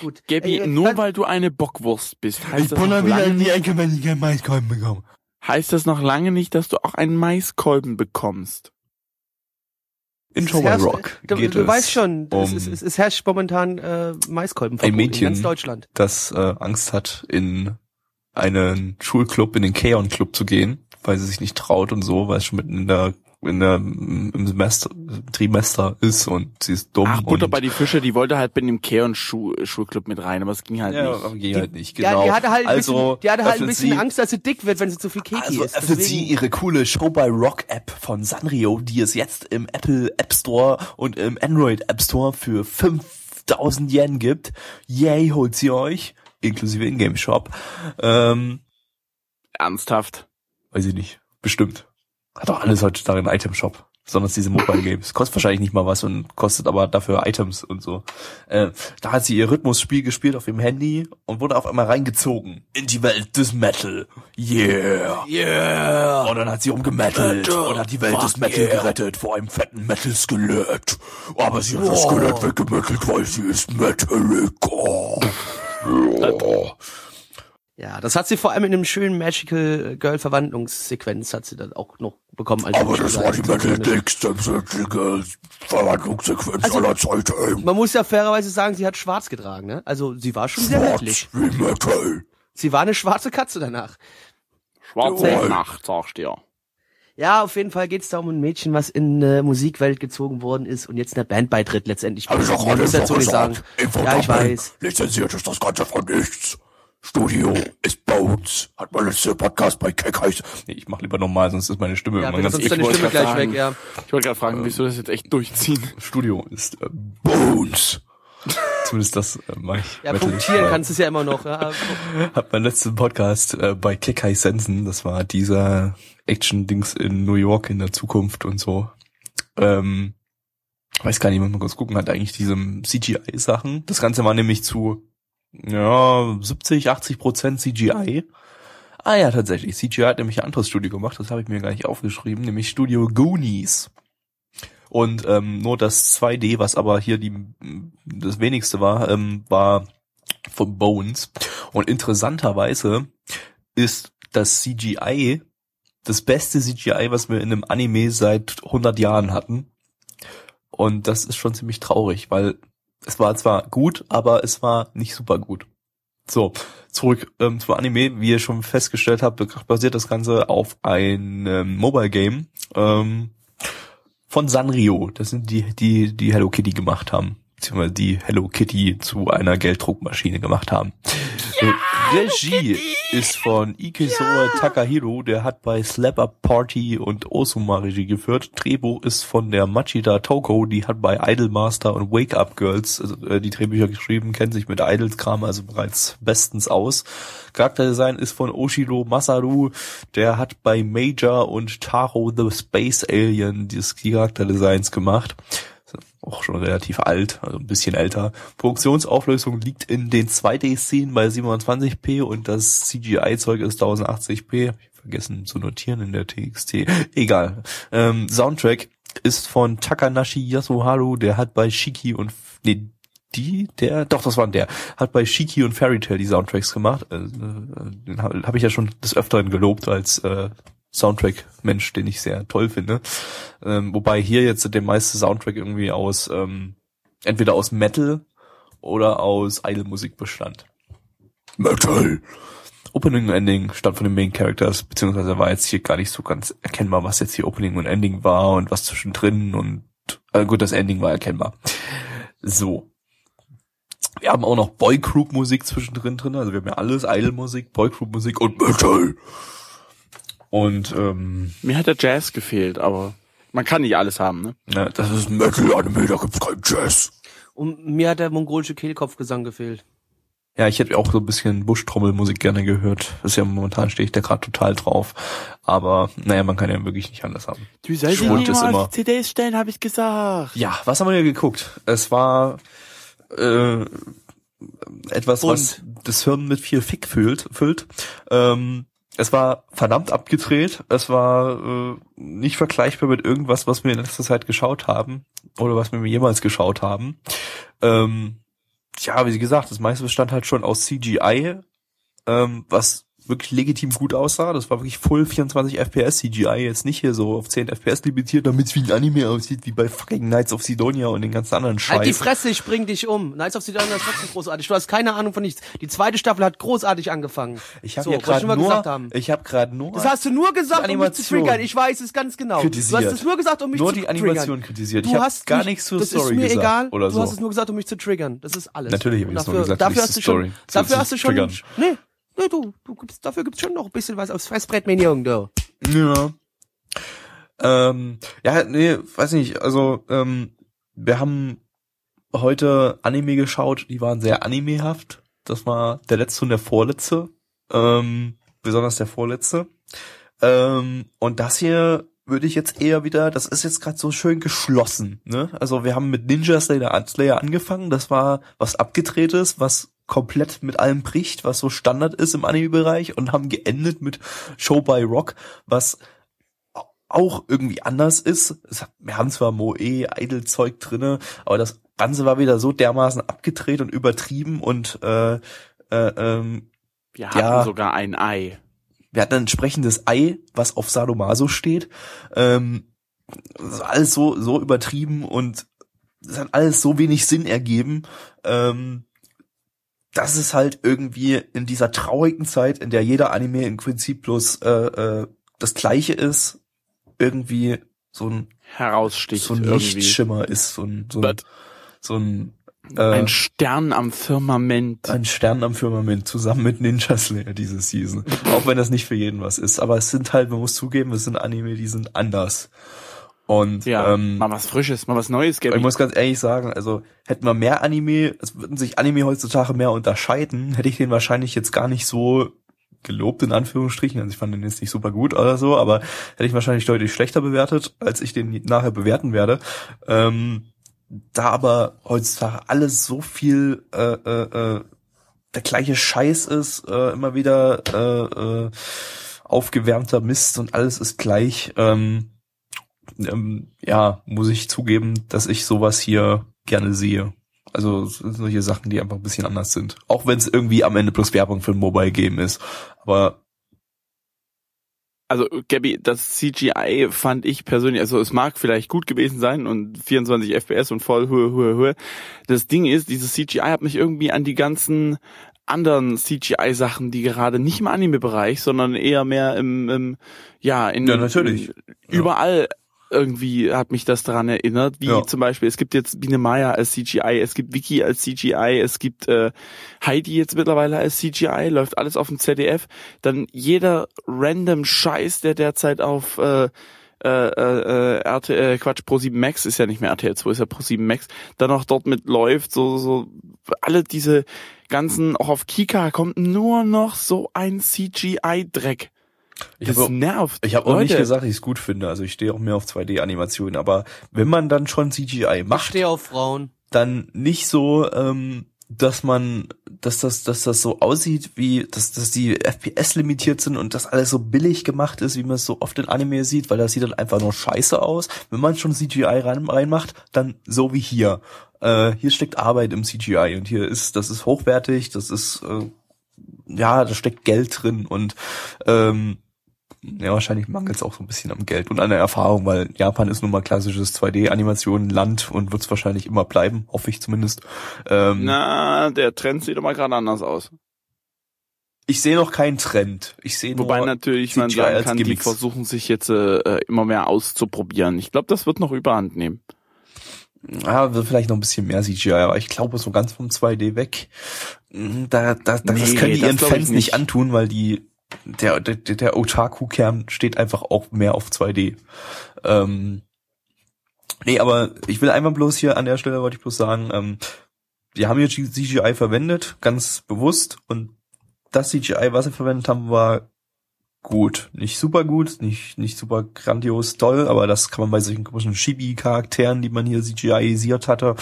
gut. Gabi, Ey, nur weil du eine Bockwurst bist, heißt Ich das, noch wieder lange, in die Ecke, wenn ich keinen Maiskolben bekomme. heißt das noch lange nicht, dass du auch einen Maiskolben bekommst. In by herrscht- Rock Du, geht du weißt schon, es, um es, es, es herrscht momentan äh, Maiskolben ein in Mädchen, ganz Deutschland. das äh, Angst hat, in einen Schulclub, in den Keon Club zu gehen, weil sie sich nicht traut und so, weil es schon mitten in der in der im Semester Trimester ist und sie ist dumm Ach, Butter und bei die Fische, die wollte halt mit dem Keon Schuh, Schulclub mit rein, aber es ging halt ja, nicht. aber geht halt nicht, Ja, genau. die hatte halt ein also bisschen, die hatte halt ein bisschen sie, Angst, dass sie dick wird, wenn sie zu viel Keki Also isst. öffnet sie ihre coole Show by Rock App von Sanrio, die es jetzt im Apple App Store und im Android App Store für 5000 Yen gibt. Yay, holt sie euch, inklusive Ingame Shop. Ähm, Ernsthaft. weiß ich nicht, bestimmt. Hat doch alles heutzutage einen Item Shop. Besonders diese Mobile Games. Kostet wahrscheinlich nicht mal was und kostet aber dafür Items und so. Äh, da hat sie ihr Rhythmusspiel gespielt auf ihrem Handy und wurde auf einmal reingezogen in die Welt des Metal. Yeah. Yeah. Und dann hat sie umgemettelt und hat die Welt des Metal gerettet vor einem fetten Metal-Skelett. Aber sie hat das Skelett weggemettelt, weil sie ist Metallica. Ja. Ja, das hat sie vor allem in einem schönen Magical Girl Verwandlungssequenz hat sie dann auch noch bekommen. Als Aber das war die Metal. metaldickste Verwandlungssequenz Also- aller Zeiten. Man muss ja fairerweise sagen, sie hat schwarz getragen, ne? Also sie war schon sehr mettlich. Schwarz wie Metal. Sie war eine schwarze Katze danach. Schwarze Jawohl. Nacht, sagst du ja. Ja, auf jeden Fall geht's da um ein Mädchen, was in äh, Musikwelt gezogen worden ist und jetzt in der Band beitritt letztendlich. Hab ich doch alles dazu sagen. gesagt. Info Ja, ich weiß. Lizenziert ist das Ganze von nichts. Studio ist Bones. Hat mein letzter Podcast bei Keck heißt. Nee, ich mach lieber normal, sonst ist meine Stimme Ja, irgendwann ganz sonst ist deine Stimme gleich weg, ja. Ich wollte gerade fragen, willst du das jetzt echt durchziehen? Studio ist äh, Bones. zumindest das äh, mach ich. Ja, Metal. punktieren kannst du es ja immer noch. Ja. Hab meinen letzten Podcast äh, bei Kekai Sensen, das war dieser Action-Dings in New York in der Zukunft und so. Ähm, weiß gar nicht, wenn man kurz gucken hat, eigentlich diese CGI-Sachen. Das Ganze war nämlich zu ja 70, 80 Prozent CGI. Ah ja, tatsächlich. CGI hat nämlich ein anderes Studio gemacht, das habe ich mir gar nicht aufgeschrieben, nämlich Studio Goonies. Und ähm, nur das 2D, was aber hier die das wenigste war, ähm, war von Bones. Und interessanterweise ist das CGI das beste CGI, was wir in einem Anime seit 100 Jahren hatten. Und das ist schon ziemlich traurig, weil es war zwar gut, aber es war nicht super gut. So, zurück ähm, zum Anime. Wie ihr schon festgestellt habt, basiert das Ganze auf einem Mobile Game ähm, von Sanrio. Das sind die, die die Hello Kitty gemacht haben, beziehungsweise die Hello Kitty zu einer Gelddruckmaschine gemacht haben. Regie ist von Ikesoa Takahiro, der hat bei Slapper Party und Osuma Regie geführt. Drehbuch ist von der Machida Toko, die hat bei Idolmaster und Wake Up Girls also, äh, die Drehbücher geschrieben, kennt sich mit Idols-Kram also bereits bestens aus. Charakterdesign ist von Oshiro Masaru, der hat bei Major und Taro the Space Alien die Charakterdesigns gemacht auch schon relativ alt, also ein bisschen älter. Produktionsauflösung liegt in den 2D-Szenen bei 27p und das CGI-Zeug ist 1080p. Hab ich vergessen zu notieren in der TXT. Egal. Ähm, Soundtrack ist von Takanashi Yasuharu, der hat bei Shiki und nee, die, der, doch, das war der, hat bei Shiki und Fairy Tail die Soundtracks gemacht. Äh, den habe hab ich ja schon des Öfteren gelobt als äh, Soundtrack-Mensch, den ich sehr toll finde. Ähm, wobei hier jetzt der meiste Soundtrack irgendwie aus ähm, entweder aus Metal oder aus Idle-Musik bestand. Metal. Opening und Ending stand von den Main Characters, beziehungsweise war jetzt hier gar nicht so ganz erkennbar, was jetzt hier Opening und Ending war und was zwischendrin und äh, gut, das Ending war erkennbar. So. Wir haben auch noch Boygroup Musik zwischendrin drin, also wir haben ja alles Idle Musik, Boygroup Musik und Metal. Und ähm, Mir hat der Jazz gefehlt, aber man kann nicht alles haben, ne? ja, das ist Metal-Anime, da gibt's keinen Jazz. Und mir hat der mongolische Kehlkopfgesang gefehlt. Ja, ich hätte auch so ein bisschen Buschtrommelmusik gerne gehört. Das ist ja momentan stehe ich da gerade total drauf. Aber naja, man kann ja wirklich nicht anders haben. Du sollst Schwund ist immer. CDs stellen, habe ich gesagt. Ja, was haben wir hier geguckt? Es war äh, etwas, was das Hirn mit viel Fick füllt. füllt. Ähm, es war verdammt abgedreht. Es war äh, nicht vergleichbar mit irgendwas, was wir in letzter Zeit geschaut haben oder was wir jemals geschaut haben. Ähm, ja, wie gesagt, das meiste bestand halt schon aus CGI, ähm, was wirklich legitim gut aussah. Das war wirklich Full 24 FPS CGI, jetzt nicht hier so auf 10 FPS limitiert, damit es wie ein Anime aussieht, wie bei fucking Knights of Sidonia und den ganzen anderen Scheiß. Halt die Fresse, ich bring dich um. Knights of Sidonia ist trotzdem großartig. Du hast keine Ahnung von nichts. Die zweite Staffel hat großartig angefangen. ich habe so, gerade nur nur, gesagt haben. ich habe gerade nur Das hast du nur gesagt, um mich zu triggern. Ich weiß es ganz genau. kritisiert. Du hast es nur gesagt, um mich nur zu die triggern. Animation kritisiert. Du ich hast gar nichts zur das Story ist mir gesagt egal. oder du so. hast es nur gesagt, um mich zu triggern. Das ist alles. Natürlich habe ich es nur dafür, gesagt, dafür hast du schon, dafür hast du schon, nee, nee, du, du gibst, dafür gibt's schon noch ein bisschen was aufs Fressbrett, mein Junge, du. Ja. Ähm, ja, nee, weiß nicht, also ähm, wir haben heute Anime geschaut, die waren sehr animehaft. Das war der letzte und der vorletzte. Ähm, besonders der vorletzte. Ähm, und das hier würde ich jetzt eher wieder, das ist jetzt gerade so schön geschlossen. Ne? Also wir haben mit Ninja Slayer, Slayer angefangen, das war was abgedrehtes, was komplett mit allem bricht, was so Standard ist im Anime-Bereich und haben geendet mit Show by Rock, was auch irgendwie anders ist. Wir haben zwar Moe, Idol-Zeug drinne, aber das Ganze war wieder so dermaßen abgedreht und übertrieben und äh, äh, ähm, Wir hatten Ja. sogar ein Ei. wir hatten ein entsprechendes Ei, was auf Sadomaso steht. Ähm, das war alles so, so übertrieben und es hat alles so wenig Sinn ergeben, ähm, dass es halt irgendwie in dieser traurigen Zeit, in der jeder Anime im Prinzip bloß äh, äh, das Gleiche ist, irgendwie so ein, Heraussticht so ein irgendwie. Lichtschimmer ist, so ein, so ein, But- so ein, äh, Ein Stern am Firmament. ein Stern am Firmament zusammen mit Ninja Slayer diese Season. Auch wenn das nicht für jeden was ist. Aber es sind halt, man muss zugeben, es sind Anime, die sind anders. Und Ja, ähm, mal was Frisches, mal was Neues, Gabby. ich muss ganz ehrlich sagen, also hätten wir mehr Anime, es würden sich Anime heutzutage mehr unterscheiden, hätte ich den wahrscheinlich jetzt gar nicht so gelobt, in Anführungsstrichen. Also ich fand den jetzt nicht super gut oder so, aber hätte ich wahrscheinlich deutlich schlechter bewertet, als ich den nachher bewerten werde. Ähm, da aber heutzutage alles so viel äh, äh, äh, der gleiche Scheiß ist, äh, immer wieder äh, äh, aufgewärmter Mist und alles ist gleich, ähm, ähm, ja, muss ich zugeben, dass ich sowas hier gerne sehe. Also solche Sachen, die einfach ein bisschen anders sind. Auch wenn es irgendwie am Ende bloß Werbung für ein Mobile Game ist. Aber also Gabby, das CGI fand ich persönlich, also es mag vielleicht gut gewesen sein und 24 FPS und voll Höhe, Höhe, Höhe. Das Ding ist, dieses CGI hat mich irgendwie an die ganzen anderen CGI-Sachen, die gerade nicht im Anime-Bereich, sondern eher mehr im, im ja, in Ja, natürlich. überall irgendwie hat mich das daran erinnert, wie Ja. zum Beispiel, es gibt jetzt Biene Maya als CGI, es gibt Vicky als CGI, es gibt äh, Heidi jetzt mittlerweile als CGI, läuft alles auf dem ZDF. Dann jeder random Scheiß, der derzeit auf äh, äh, äh, RTL, äh, Quatsch, Pro7 Max ist ja nicht mehr RTL 2, ist ja Pro7 Max, dann auch dort mit läuft, so, so, alle diese ganzen, auch auf Kika kommt nur noch so ein CGI-Dreck. Ich Das habe nervt. ich hab auch nicht gesagt, dass ich es gut finde. Also ich stehe auch mehr auf 2D-Animationen. Aber wenn man dann schon CGI Ich macht, stehe auf Frauen. dann nicht so, ähm, dass man, dass das, dass das so aussieht, wie, dass, dass die FPS limitiert sind und das alles so billig gemacht ist, wie man es so oft in Anime sieht, weil das sieht dann einfach nur scheiße aus. Wenn man schon CGI rein, reinmacht, dann so wie hier. Äh, hier steckt Arbeit im CGI und hier ist, das ist hochwertig, das ist, äh, ja, da steckt Geld drin und ähm, ja, wahrscheinlich mangelt es auch so ein bisschen am Geld und an der Erfahrung, weil Japan ist nun mal klassisches 2D-Animationen-Land und wird es wahrscheinlich immer bleiben, hoffe ich zumindest. Ähm, Na, der Trend sieht doch mal gerade anders aus. ich sehe noch keinen Trend. Ich sehe Wobei nur natürlich man CGI sagen als kann, die Gimmicks. versuchen sich jetzt äh, immer mehr auszuprobieren. Ich glaube, das wird noch überhand nehmen. ja, wird vielleicht noch ein bisschen mehr CGI, aber ich glaube so ganz vom 2D weg. mm, Da, da, da das Nee, können die das ihren Fans nicht nicht. antun, weil die der der, der Otaku-Kern steht einfach auch mehr auf 2D. Ähm, nee, aber ich will einfach bloß hier an der Stelle wollte ich bloß sagen, ähm, die haben hier CGI verwendet, ganz bewusst und das CGI, was sie verwendet haben, war gut. Nicht super gut, nicht, nicht super grandios toll, aber das kann man bei solchen komischen Chibi-Charakteren, die man hier CGI-isiert hatte,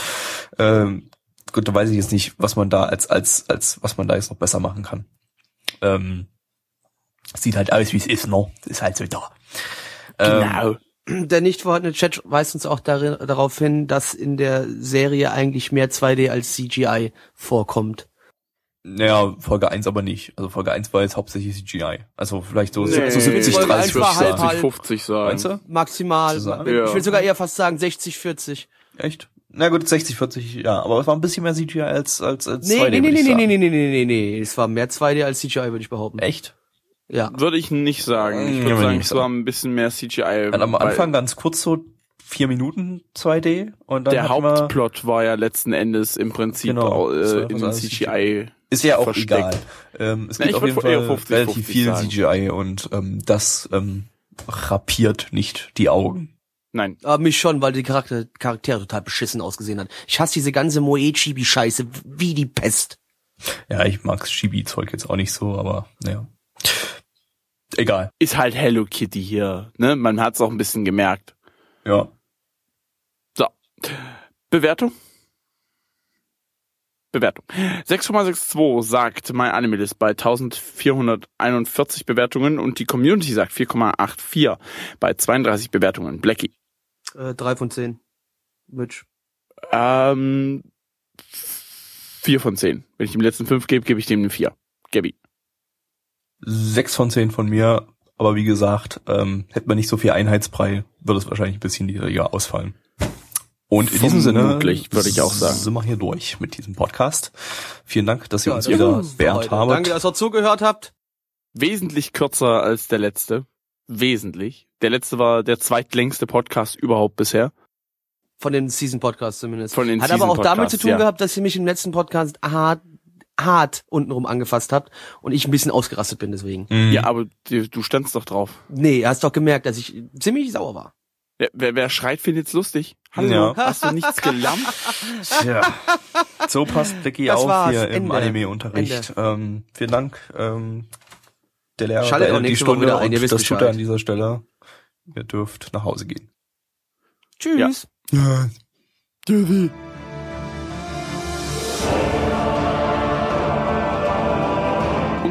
ähm, gut, da weiß ich jetzt nicht, was man da als, als, als, was man da jetzt noch besser machen kann. Ähm, sieht halt aus, wie es ist, no? Ist halt so da. Ähm, Der nicht vorhandene Chat weist uns auch darin, darauf hin, dass in der Serie eigentlich mehr 2D als CGI vorkommt. Naja, Folge 1 aber nicht. Also Folge 1 war jetzt hauptsächlich CGI. Also vielleicht so, Nee, so 70, Folge 30 1 war würde ich halb, sagen. halb. 50 sagen. Meinst du? Maximal. Zusammen. Ich Ja. will sogar eher fast sagen 60, 40. Echt? Na gut, 60, 40, ja. Aber es war ein bisschen mehr CGI als, als, als Nee, 2D, nee, nee, nee, nee, nee, nee, nee, nee, nee, nee. Es war mehr 2D als CGI, würde ich behaupten. Echt? Ja. Würde ich nicht sagen. Ich Ja, würde würde sagen, ich es war ein bisschen mehr CGI. Dann am Anfang ganz kurz so vier Minuten 2D und dann der Hauptplot war ja letzten Endes im Prinzip Genau, äh, in CGI. Ist ja auch versteckt. egal. Ähm, es Na, gibt auf jeden Fall 50, relativ 50 viel sagen. CGI und ähm, das ähm, rapiert nicht die Augen. Nein. Aber mich schon, weil die Charakter, Charaktere total beschissen ausgesehen hat. Ich hasse diese ganze Moe-Chibi-Scheiße wie die Pest. Ja, ich mag Chibi-Zeug jetzt auch nicht so, aber naja. Egal. Ist halt Hello Kitty hier. Ne? Man hat's auch ein bisschen gemerkt. Ja. So. Bewertung? Bewertung. 6,62 sagt My Animalist bei 1441 Bewertungen und die Community sagt 4,84 bei 32 Bewertungen. Blackie. Äh, drei von zehn. Mitch. Ähm, 4 von 10. Wenn ich dem letzten 5 gebe, gebe ich dem eine 4. Gabby. Sechs von zehn von mir, aber wie gesagt, ähm, hätte man nicht so viel Einheitsbrei, würde es wahrscheinlich ein bisschen niedriger ausfallen. Und in diesem Sinne Vermutlich, würde ich auch sagen. sind wir hier durch mit diesem Podcast. Vielen Dank, dass ihr uns das wieder beehrt habt. Danke, dass ihr zugehört habt. Wesentlich kürzer als der letzte. Wesentlich. Der letzte war der zweitlängste Podcast überhaupt bisher. Von den Season Podcasts zumindest. Von den Hat aber auch damit zu tun ja. gehabt, dass ihr mich im letzten Podcast hart, hart untenrum angefasst habt und ich ein bisschen ausgerastet bin deswegen. Mhm. Ja, aber du, du standst doch drauf. Nee, hast doch gemerkt, dass ich ziemlich sauer war. Wer, wer, wer schreit, findet's lustig. Hallo, Ja. hast du nichts gelernt? Tja. So passt Blicky auf war's. hier im Ende. Anime-Unterricht. Ähm, vielen Dank. Ähm, der Lehrer Schaltet auch beendet die nächste Woche Stunde wieder ein, ihr und wisst das tut Bescheid. er an dieser Stelle. Ihr dürft nach Hause gehen. Tschüss. Ja.